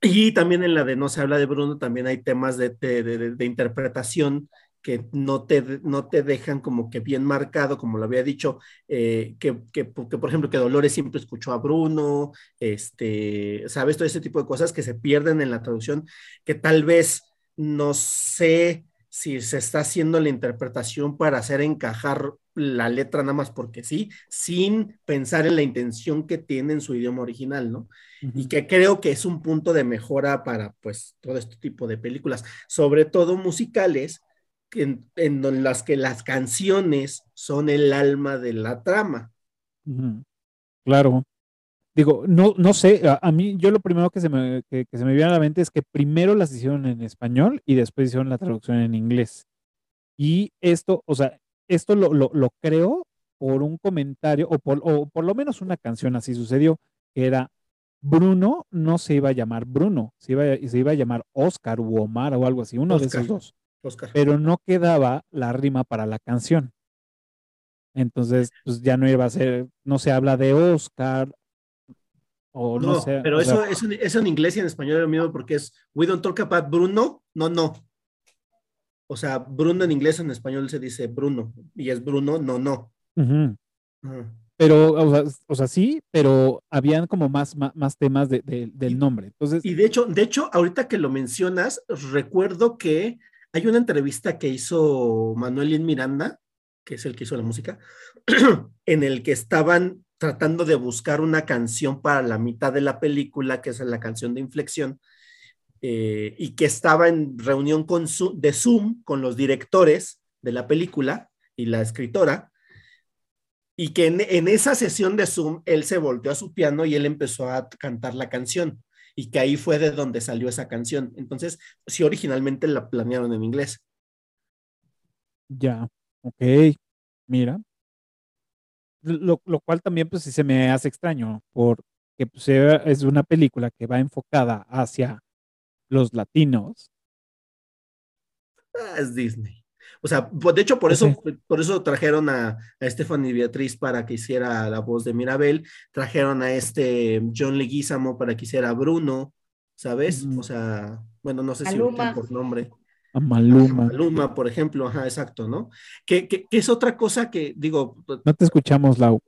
y también en la de No se habla de Bruno, también hay temas de, de- de- de interpretación que no te, no te dejan como que bien marcado, como lo había dicho, eh, que, que, que, por ejemplo, que Dolores siempre escuchó a Bruno, este, ¿sabes? Todo ese tipo de cosas que se pierden en la traducción, que tal vez no sé si se está haciendo la interpretación para hacer encajar la letra nada más porque sí, sin pensar en la intención que tiene en su idioma original, ¿no? y que creo que es un punto de mejora para pues todo este tipo de películas, sobre todo musicales, en, en las que las canciones son el alma de la trama. Claro. Digo, no, no sé, a, a mí, yo lo primero que se me, que, que se me viene a la mente es que primero las hicieron en español y después hicieron la traducción en inglés. Y esto, o sea, esto lo, lo, lo creo por un comentario, o por, o por lo menos una canción así sucedió, que era Bruno no se iba a llamar Bruno, se iba, a- se iba a llamar Oscar u Omar o algo así, uno de esos dos, Oscar. pero no quedaba la rima para la canción. Entonces, pues ya no iba a ser, no se habla de Oscar, o no, No, sé. pero o sea, eso, eso, eso en inglés y en español es lo mismo porque es We don't talk about Bruno, no, no. O sea, Bruno en inglés, en español se dice Bruno y es Bruno, no, no. Pero, o sea, o sea, sí, pero habían como más, más, más temas de- de- del nombre. Entonces, Y de hecho, de hecho, ahorita que lo mencionas, recuerdo que hay una entrevista que hizo Manuel Lin Miranda, que es el que hizo la música, en el que estaban tratando de buscar una canción para la mitad de la película, que es la canción de inflexión, eh, y que estaba en reunión con de Zoom con los directores de la película y la escritora, y que en, en esa sesión de Zoom él se volteó a su piano y él empezó a cantar la canción y que ahí fue de donde salió esa canción. Entonces, sí, originalmente la planearon en inglés. ya, ok, mira. Lo, lo cual también, pues sí se me hace extraño, porque pues, es una película que va enfocada hacia los latinos. Ah, es Disney. O sea, pues, de hecho, por eso, por eso trajeron a, a Stephanie Beatriz para que hiciera la voz de Mirabel, trajeron a este John Leguizamo para que hiciera a Bruno, ¿sabes? O sea, bueno, no sé si Maluma. ahorita por nombre. A Maluma. Maluma, por ejemplo, ajá, exacto, ¿no? Que, que, que es otra cosa que, digo, No te escuchamos, Lau.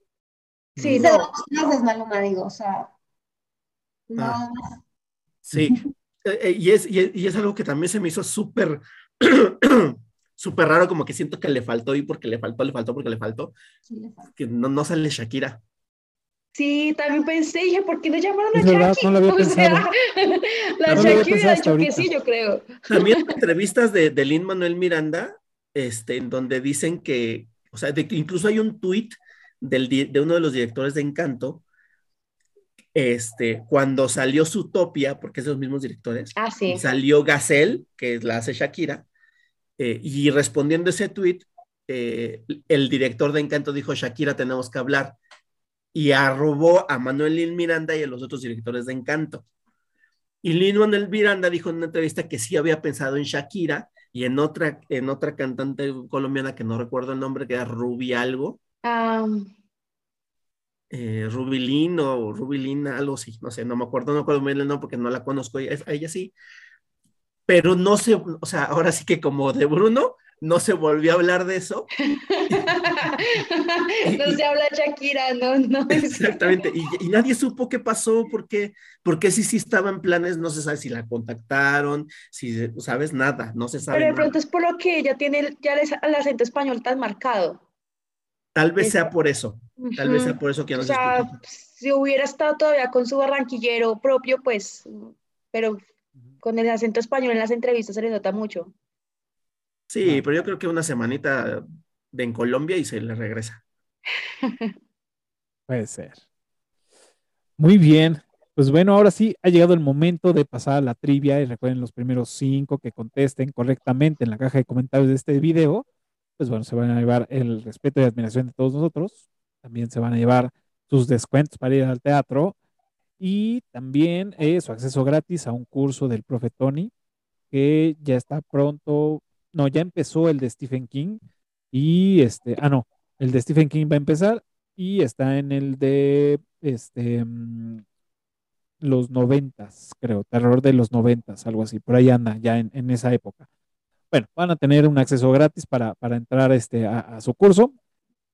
Sí, no. Maluma, digo, o sea. No, Ah. Sí, Eh, eh, y, es, y, es, y es algo que también se me hizo súper, súper raro, como que siento que le faltó y porque le faltó, le faltó, porque le faltó, sí le que no, no sale Shakira. Sí, también pensé, dije, ¿por qué no llamaron a Es verdad, Jackie? no lo había O pensado. sea, la No hasta dicho que sí, yo creo. También entrevistas de, de Lin Manuel Miranda, este, en donde dicen que, o sea, de incluso hay un tuit del, de uno de los directores de Encanto, este, cuando salió Zootopia, porque es de los mismos directores, Ah, sí. salió Gazelle, que la hace Shakira, eh, y respondiendo ese tweet, eh, el director de Encanto dijo, Shakira, tenemos que hablar, y arrobó a Manuel Lin Miranda y a los otros directores de Encanto. Y Lin Manuel Miranda dijo en una entrevista que sí había pensado en Shakira y en otra, en otra cantante colombiana que no recuerdo el nombre, que era Ruby algo, Ah, eh, Ruby Lin o Ruby Lin, algo así, no sé, no me acuerdo, no me acuerdo bien el nombre porque no la conozco, a ella sí, pero no sé, o sea, ahora sí que como de Bruno, no se volvió a hablar de eso, no se habla Shakira, no, no. exactamente, y, y nadie supo qué pasó, porque, porque sí, sí estaba en planes, no se sabe si la contactaron, si, sabes, nada, no se sabe Pero de nada. pronto es por lo que ella tiene ya les- el acento español tan marcado. Tal vez sea por eso, tal vez sea por eso que no O se sea, escucha. si hubiera estado todavía con su barranquillero propio, pues, pero con el acento español en las entrevistas se le nota mucho. Sí, pero yo creo que una semanita de en Colombia y se le regresa. Puede ser. Muy bien. Pues bueno, ahora sí ha llegado el momento de pasar a la trivia y recuerden los primeros cinco que contesten correctamente en la caja de comentarios de este video. Pues bueno, se van a llevar el respeto y admiración de todos nosotros. También se van a llevar sus descuentos para ir al teatro y también eh, su acceso gratis a un curso del profe Tony que ya está pronto. No, ya empezó el de Stephen King y este, ah, no, el de Stephen King va a empezar y está en el de este mm, los noventas, creo, terror de los noventas, algo así, por ahí anda, ya en, esa época. Bueno, van a tener un acceso gratis para, para entrar este, a, a su curso.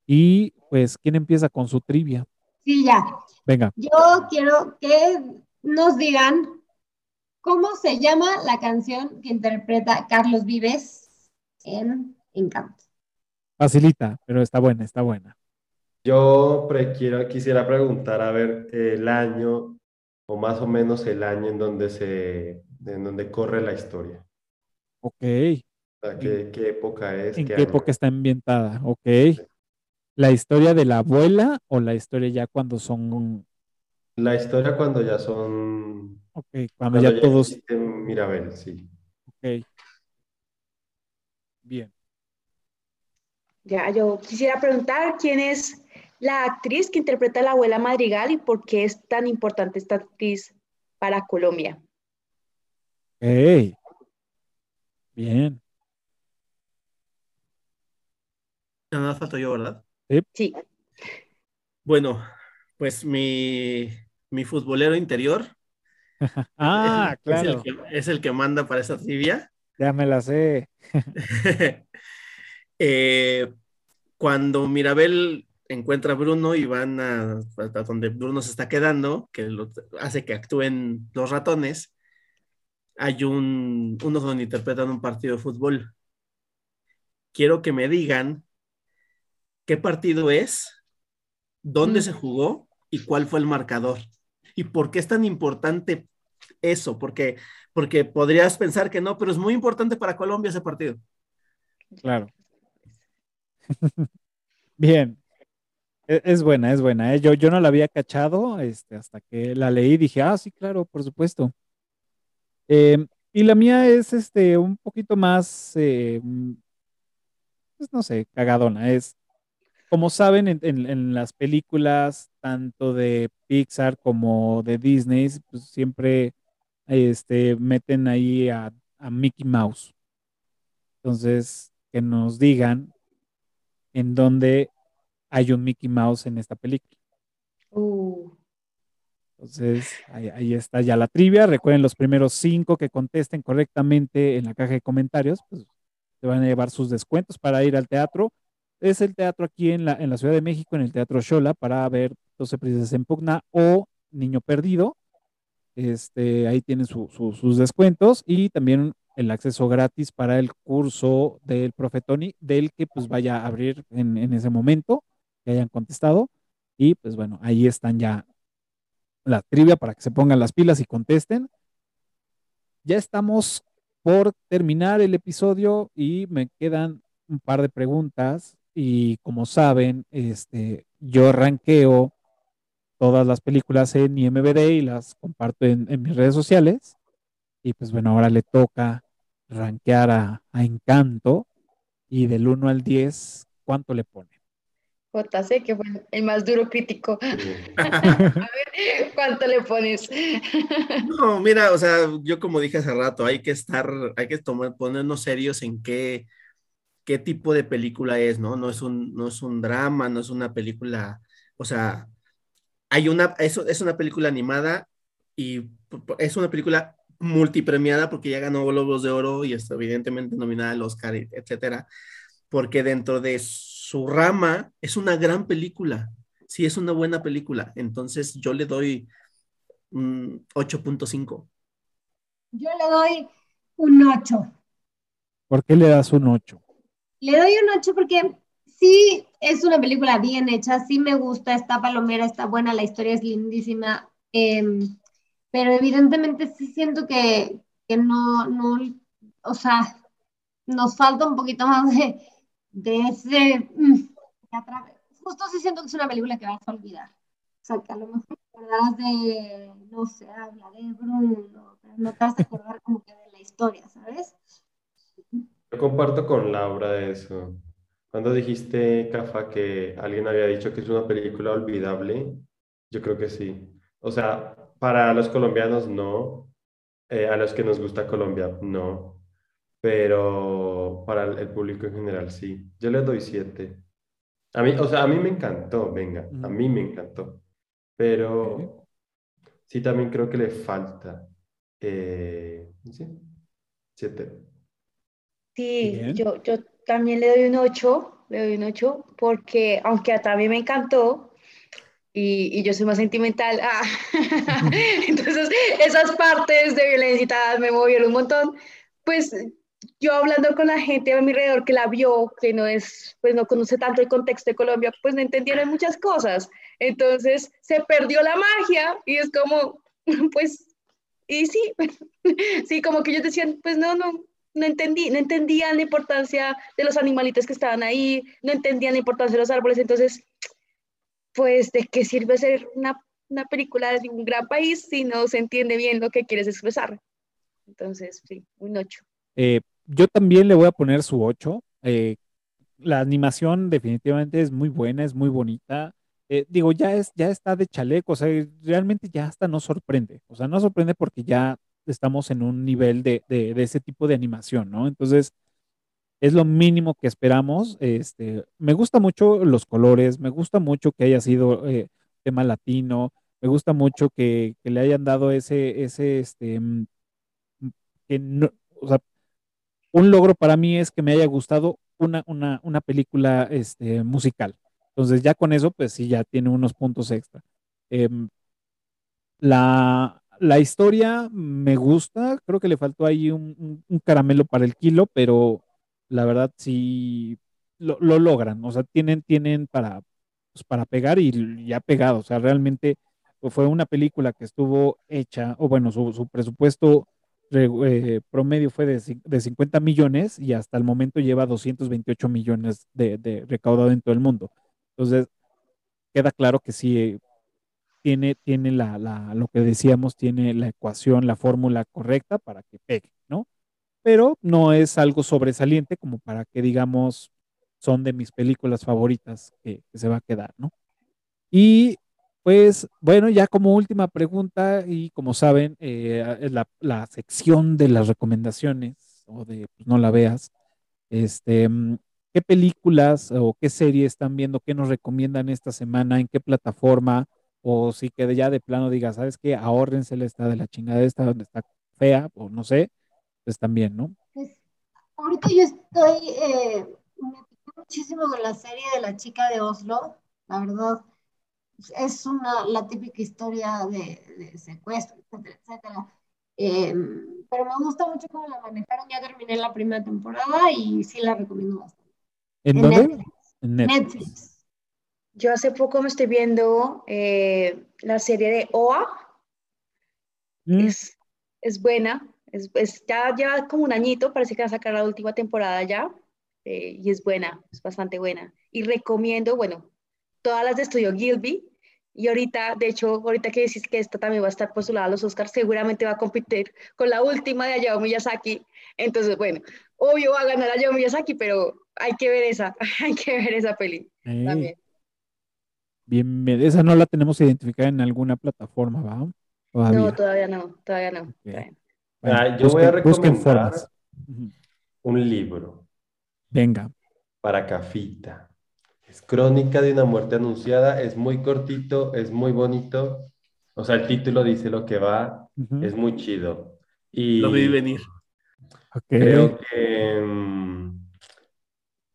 Y pues, ¿quién empieza con su trivia? Sí, ya. Venga, Yo quiero que nos digan cómo se llama la canción que interpreta Carlos Vives en Encanto. facilita, pero está buena, está buena. Yo pre- quiero- quisiera preguntar, a ver, el año, o más o menos el año en donde se, en donde corre la historia. Ok. O sea, ¿qué, qué época es? ¿En qué época está ambientada? Ok. ¿La historia de la abuela o la historia ya cuando son, La historia cuando ya son, ok, cuando cuando ya ya todos, Mirabel, sí. ok. Bien. Ya, yo quisiera preguntar quién es la actriz que interpreta a la abuela Madrigal y por qué es tan importante esta actriz para Colombia. Ok. Bien. Ya nada falto yo, ¿verdad? Sí. Bueno, pues mi, mi futbolero interior. ah, claro. Es el, que, es el que manda para esta trivia. Ya me la sé. eh, cuando Mirabel encuentra a Bruno y van a, a, donde Bruno se está quedando, que lo, hace que actúen los ratones, hay un, uno donde interpretan un partido de fútbol. Quiero que me digan qué partido es, dónde mm. se jugó y cuál fue el marcador. ¿Y por qué es tan importante eso? Porque, porque podrías pensar que no, pero es muy importante para Colombia ese partido. Claro. Bien. E, es buena, es buena. ¿eh? Yo, yo no la había cachado este, hasta que la leí. Dije, ah, sí, claro, por supuesto. Eh, y la mía es este, un poquito más, eh, pues no sé, cagadona. Es, como saben, en, en, en, las películas, tanto de Pixar como de Disney, pues siempre este, meten ahí a, a Mickey Mouse. Entonces, que nos digan en dónde hay un Mickey Mouse en esta película. Uh. Entonces, ahí, ahí, está ya la trivia. Recuerden los primeros cinco que contesten correctamente en la caja de comentarios, pues se van a llevar sus descuentos para ir al teatro. Es el teatro aquí en la, en la Ciudad de México, en el Teatro Shola, para ver 12 Princesas en Pugna o Niño Perdido. Este, ahí tienen su, su, sus descuentos y también el acceso gratis para el curso del profe Tony, del que pues vaya a abrir en, en ese momento, que hayan contestado. Y pues bueno, ahí están ya la trivia para que se pongan las pilas y contesten. Ya estamos por terminar el episodio y me quedan un par de preguntas y como saben, este, yo ranqueo todas las películas en IMBD y las comparto en, en mis redes sociales. Y pues bueno, ahora le toca rankear a, a Encanto y del 1 al 10, ¿cuánto le pone? JC, que fue el más duro crítico. a ver, ¿cuánto le pones? no, mira, o sea, yo como dije hace rato, hay que estar, hay que tomar, ponernos serios en qué, qué tipo de película es, ¿no? No es un, no es un drama, no es una película, o sea, hay una, es, es una película animada y es una película multipremiada porque ya ganó Globos de Oro y está evidentemente nominada al Oscar, etcétera, porque dentro de su rama es una gran película, sí es una buena película, entonces yo le doy un 8.5. Yo le doy un 8. ¿Por qué le das un 8? Le doy un 8 porque sí es una película bien hecha, sí me gusta, está palomera, está buena, la historia es lindísima, eh, pero evidentemente sí siento que, que no, no, o sea, nos falta un poquito más de, de ese... Mm, justo sí siento que es una película que vas a olvidar. O sea, que a lo mejor te acordarás de, no sé, habla de Bruno, pero no te vas a acordar como que de la historia, ¿sabes? Yo comparto con Laura eso. Cuando dijiste, Cafa, que alguien había dicho que es una película olvidable, yo creo que sí. O sea, para los colombianos no, eh, a los que nos gusta Colombia no, pero para el, público en general sí. Yo le doy siete. A mí, o sea, a mí me encantó, venga, a mí me encantó, pero sí también creo que le falta. Eh, sí, siete. Sí, yo, yo también le doy un 8, le doy un 8, porque aunque también me encantó, y, y, yo soy más sentimental, ah. entonces esas partes de violencia me movieron un montón, pues yo hablando con la gente a mi alrededor que la vio, que no es, pues no conoce tanto el contexto de Colombia, pues no entendieron muchas cosas, entonces se perdió la magia y es como, pues, y sí, sí, como que ellos decían, pues no, no, no entendí, no entendían la importancia de los animalitos que estaban ahí, no entendían la importancia de los árboles, entonces pues de qué sirve ser una, una, película de un gran país si no se entiende bien lo que quieres expresar. Entonces, sí, un 8. Eh, yo también le voy a poner su 8. Eh, la animación definitivamente es muy buena, es muy bonita. Eh, digo, ya, es, ya está de chaleco, o sea, realmente ya hasta no sorprende. O sea, no sorprende porque ya estamos en un nivel de, de, ese tipo de animación, ¿no? Entonces, es lo mínimo que esperamos. Este, me gusta mucho los colores, me gusta mucho que haya sido eh, tema latino, me gusta mucho que, que le hayan dado ese, ese, este, mm, que no, o sea, un logro para mí es que me haya gustado una, una, una película este, musical. Entonces ya con eso, pues sí, ya tiene unos puntos extra. Em, la, la historia me gusta, creo que le faltó ahí un, caramelo para el kilo, pero la verdad sí lo, lo logran, o sea, tienen, tienen para, pues, para pegar y ya pegado, o sea, realmente fue una película que estuvo hecha, o bueno, su, su presupuesto eh, promedio fue de, de, 50 millones y hasta el momento lleva 228 millones de, de, recaudado en todo el mundo. Entonces, queda claro que sí tiene, tiene la, la, lo que decíamos, tiene la ecuación, la fórmula correcta para que pegue, ¿no? Pero no es algo sobresaliente como para que digamos son de mis películas favoritas que, que se va a quedar, ¿no? Y pues bueno, ya como última pregunta y como saben, eh, la, la, sección de las recomendaciones o de pues, no la veas, este, mm, ¿qué películas o qué series están viendo? ¿Qué nos recomiendan esta semana? ¿En qué plataforma? O si que ya de plano diga, ¿sabes qué? Ahórrensela esta de la chingada esta donde está fea o no sé, pues también, ¿no? Pues ahorita yo estoy, eh, me muchísimo con la serie de la chica de Oslo, la verdad es una, la típica historia de, de secuestro, etcétera, etcétera. Eh, pero me gusta mucho cómo la manejaron. Ya terminé la primera temporada y sí la recomiendo bastante. ¿En, en dónde? Netflix. En Netflix. Netflix. Yo hace poco me estoy viendo eh, la serie de OA. Mm, Es, es buena. Es, es- ya lleva como un añito, parece que va a sacar la última temporada ya. eh, y es buena, es bastante buena. Y recomiendo, bueno, todas las de Estudio Gilby. Y ahorita, de hecho, ahorita que decís que esta también va a estar postulada a los Oscars, seguramente va a competir con la última de Hayao Miyazaki. Entonces, bueno, obvio va a ganar Hayao Miyazaki, pero hay que ver esa, hay que ver esa peli eh, también. Bien, bien. Esa no la tenemos identificada en alguna plataforma, ¿va? Todavía. No, todavía no, todavía no. Bueno, Ah, yo voy a busquen- busquen recomendar un libro Venga. para Cafita. Es Crónica de una muerte anunciada, es muy cortito, es muy bonito. O sea, el título dice lo que va, es muy chido. Y Lo vi venir. Creo que mm,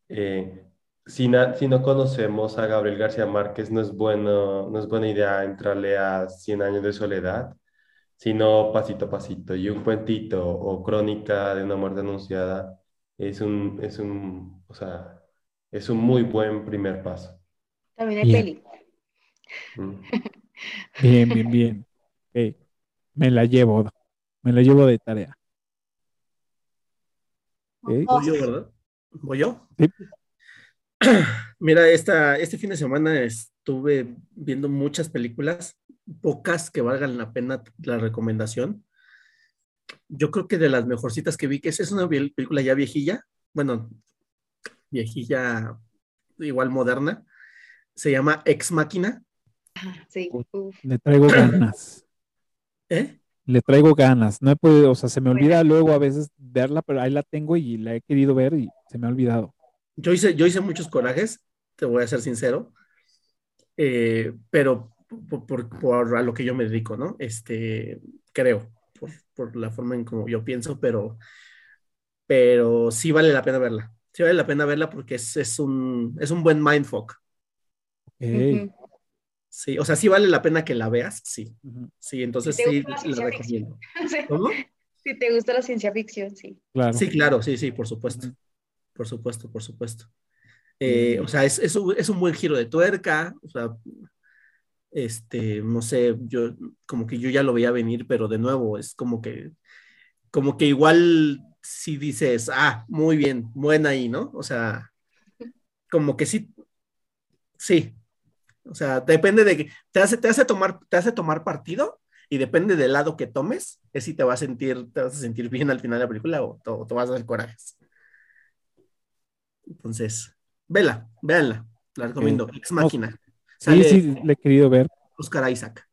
eh, si, na- si no conocemos a Gabriel García Márquez, no es bueno, no es buena idea entrarle a Cien años de soledad, sino pasito a pasito. Y un cuentito o crónica de una muerte anunciada es un, es un, o sea, es un muy buen primer paso. También hay peli. Mm. Bien, bien, bien. Me la llevo. Me la llevo de tarea. Voy yo, ¿verdad? ¿Voy yo? Sí. Mira, esta, este fin de semana estuve viendo muchas películas, pocas que valgan la pena la recomendación. Yo creo que de las mejorcitas que vi, que es, es una pel- película ya viejilla, bueno, viejilla igual moderna, se llama Ex Máquina. Sí. uf. Le traigo ganas. ¿Eh? Le traigo ganas. No he podido, o sea, se me olvida luego a veces verla, pero ahí la tengo y la he querido ver y se me ha olvidado. Yo hice, yo hice muchos corajes, te voy a ser sincero, eh, pero por, por- por a lo que yo me dedico, ¿no? Este, creo, por, por la forma en como yo pienso, pero, pero sí vale la pena verla. Sí vale la pena verla porque es, es un, es un buen mindfuck. Sí, o sea, sí vale la pena que la veas, sí. Sí, entonces sí la la recomiendo. ¿Cómo? Si te gusta la ciencia ficción, sí. Claro. Sí, claro, sí, sí, por supuesto. Ujú. Por supuesto, por supuesto. Eh, o sea, es, es un, es un buen giro de tuerca, o sea, este, no sé, yo como que yo ya lo veía venir, pero de nuevo es como que, como que igual si dices, ah, muy bien, buena ahí, ¿no? O sea, como que sí, sí, o sea, depende de que te hace, te hace tomar, te hace tomar partido y depende del lado que tomes, es si te vas a sentir, te vas a sentir bien al final de la película o te, o te vas a dar corajes. Entonces, vela, véanla, la recomiendo. Ex Máquina. Sí, Sale sí, le he querido ver. Oscar Isaac.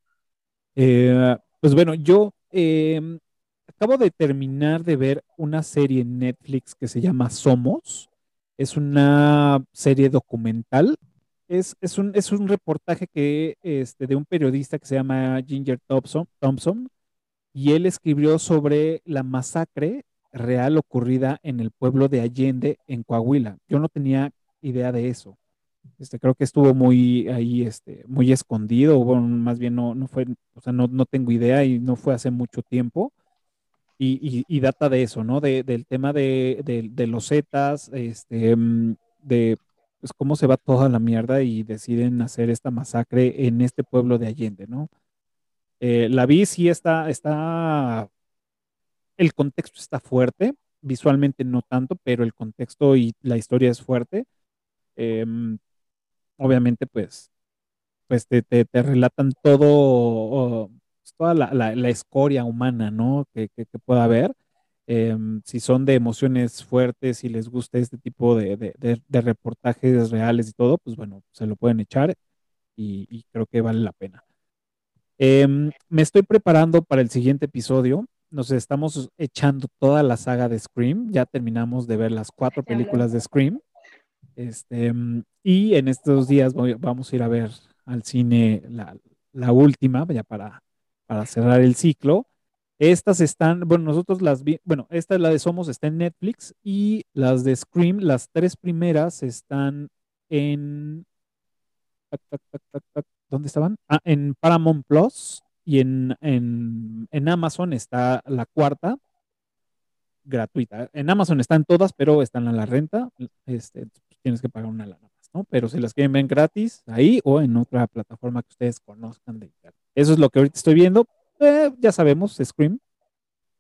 Eh, pues bueno, yo eh, acabo de terminar de ver una serie en Netflix que se llama Somos. Es una serie documental. Es, es, un, es un reportaje que, este, de un periodista que se llama Ginger Thompson, Thompson y él escribió sobre la masacre real ocurrida en el pueblo de Allende, en Coahuila. Yo no tenía idea de eso. Este, creo que estuvo muy ahí, este, muy escondido, o más bien no, no fue, o sea, no, no tengo idea y no fue hace mucho tiempo. Y, y, data de eso, ¿no? De, del tema de, de, de, los Zetas, este, mm, de pues, cómo se va toda la mierda y deciden hacer esta masacre en este pueblo de Allende, ¿no? Eh, la vi, sí está, está, el contexto está fuerte, visualmente no tanto, pero el contexto y la historia es fuerte. Em, obviamente, pues, pues te, te, relatan todo, pues, toda la, la, escoria humana, ¿no? Que, que, pueda haber. Em, si son de emociones fuertes, si les gusta este tipo de, de, reportajes reales y todo, pues bueno, se lo pueden echar y, y creo que vale la pena. Em, me estoy preparando para el siguiente episodio. Nos estamos echando toda la saga de Scream. Ya terminamos de ver las cuatro películas de Scream. Este, y en estos días vamos a ir a ver al cine la, última, ya para, para cerrar el ciclo. Estas están, bueno, nosotros las vi, bueno, esta es la de Somos, está en Netflix y las de Scream, las tres primeras están en... ¿Dónde estaban? Ah, en Paramount Plus y en, en, Amazon está la cuarta gratuita. En Amazon están todas, pero están a la renta. Este, tienes que pagar una lana más, ¿no? Pero si las quieren ver gratis, ahí o en otra plataforma que ustedes conozcan de Eso es lo que ahorita estoy viendo. Eh, ya sabemos, Scream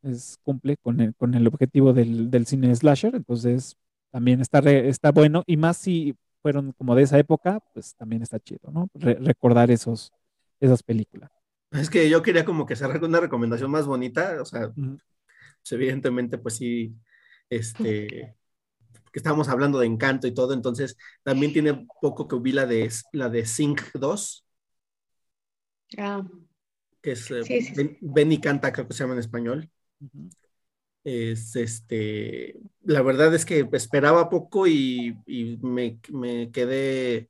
es, cumple con el, con el objetivo del, del cine slasher, entonces también está, está bueno. Y más si fueron como de esa época, pues también está chido, ¿no? recordar esos, esas películas. Es que yo quería como que cerrar con una recomendación más bonita, o sea, pues, evidentemente, pues sí, este, que estábamos hablando de encanto y todo, entonces también tiene poco que vi la de, la de Sync 2. Ah. Que es eh, Ben, y Canta, creo que se llama en español. Es este, la verdad es que esperaba poco y, me, quedé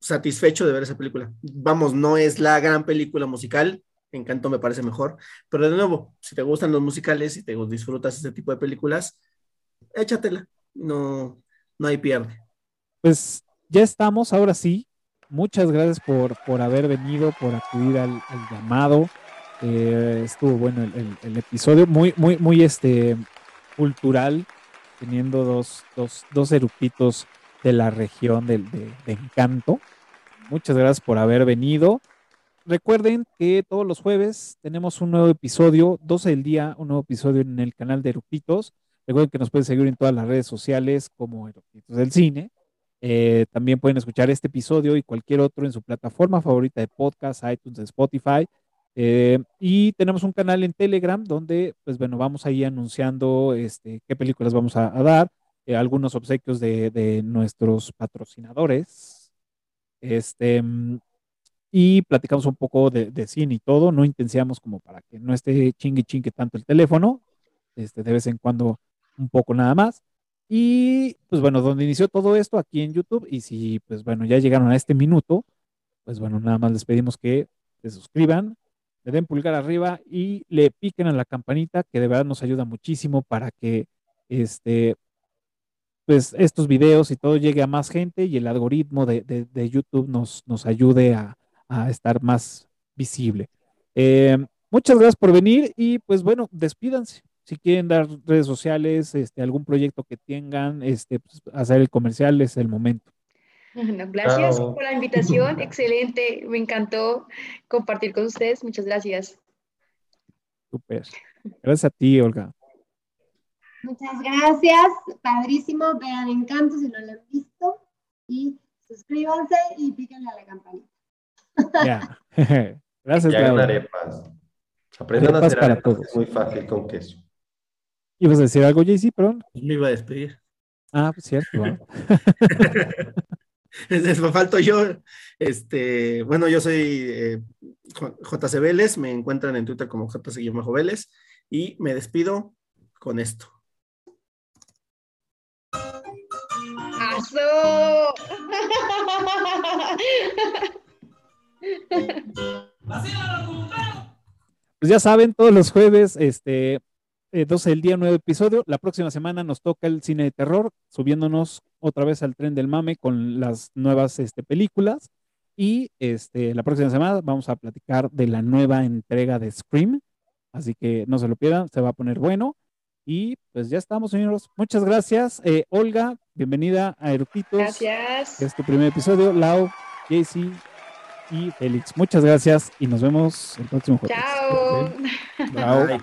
satisfecho de ver esa película. Vamos, no es la gran película musical, Encanto me parece mejor, pero de nuevo, si te gustan los musicales y te disfrutas este tipo de películas, échatela, no, no hay pierde. Pues ya estamos, ahora sí. Muchas gracias por, por haber venido, por acudir al llamado. Eh, estuvo bueno el, episodio, muy, muy, muy este, cultural, teniendo dos, dos, dos de la región de, Encanto. Muchas gracias por haber venido. Recuerden que todos los jueves tenemos un nuevo episodio, 12 del día, un nuevo episodio en el canal de Eructitos. Recuerden que nos pueden seguir en todas las redes sociales como Eructitos del Cine. Eh, también pueden escuchar este episodio y cualquier otro en su plataforma favorita de podcast, iTunes, Spotify. Eh, y tenemos un canal en Telegram donde, pues bueno, vamos ahí anunciando este, qué películas vamos a, dar, eh, algunos obsequios de, nuestros patrocinadores. Este, y platicamos un poco de, cine y todo. No intenciamos como para que no esté chingue chingue tanto el teléfono. Este, de vez en cuando un poco nada más. Y pues bueno, donde inició todo esto aquí en YouTube. Y si pues bueno, ya llegaron a este minuto, pues bueno, nada más les pedimos que se suscriban, le den pulgar arriba y le piquen a la campanita, que de verdad nos ayuda muchísimo para que este, pues estos videos y todo llegue a más gente y el algoritmo de, YouTube nos, nos ayude a, estar más visible. Eh, muchas gracias por venir y pues bueno, despídanse. Si quieren dar redes sociales, este, algún proyecto que tengan, este, pues, hacer el comercial es el momento gracias por la invitación, excelente, me encantó compartir con ustedes, muchas gracias. Súper. Gracias a ti, Olga. Muchas gracias, padrísimo, vean Encanto si no lo han visto y suscríbanse y píquenle a la campanita. Ya, gracias. Ya arepas. Aprendan a hacer para todos. es muy fácil con queso. ¿Ibas a decir algo, JC, perdón? Me iba a despedir. Ah, pues cierto. me falto yo. Este, bueno, yo soy eh, JC Vélez, me encuentran en Twitter como JC Vélez. Y me despido con esto. ¡Aso! Pues ya saben, todos los jueves, este, 12 del día, nuevo episodio. La próxima semana nos toca el cine de terror, subiéndonos otra vez al tren del mame con las nuevas este, películas. Y este, la próxima semana vamos a platicar de la nueva entrega de Scream. Así que no se lo pierdan, se va a poner bueno. Y pues ya estamos, señores. Muchas gracias. Eh, Olga, Bienvenida a Erupitos. Gracias. Es tu primer episodio. Lau, JC y Félix. Muchas gracias y nos vemos el próximo jueves. Chao. Chao.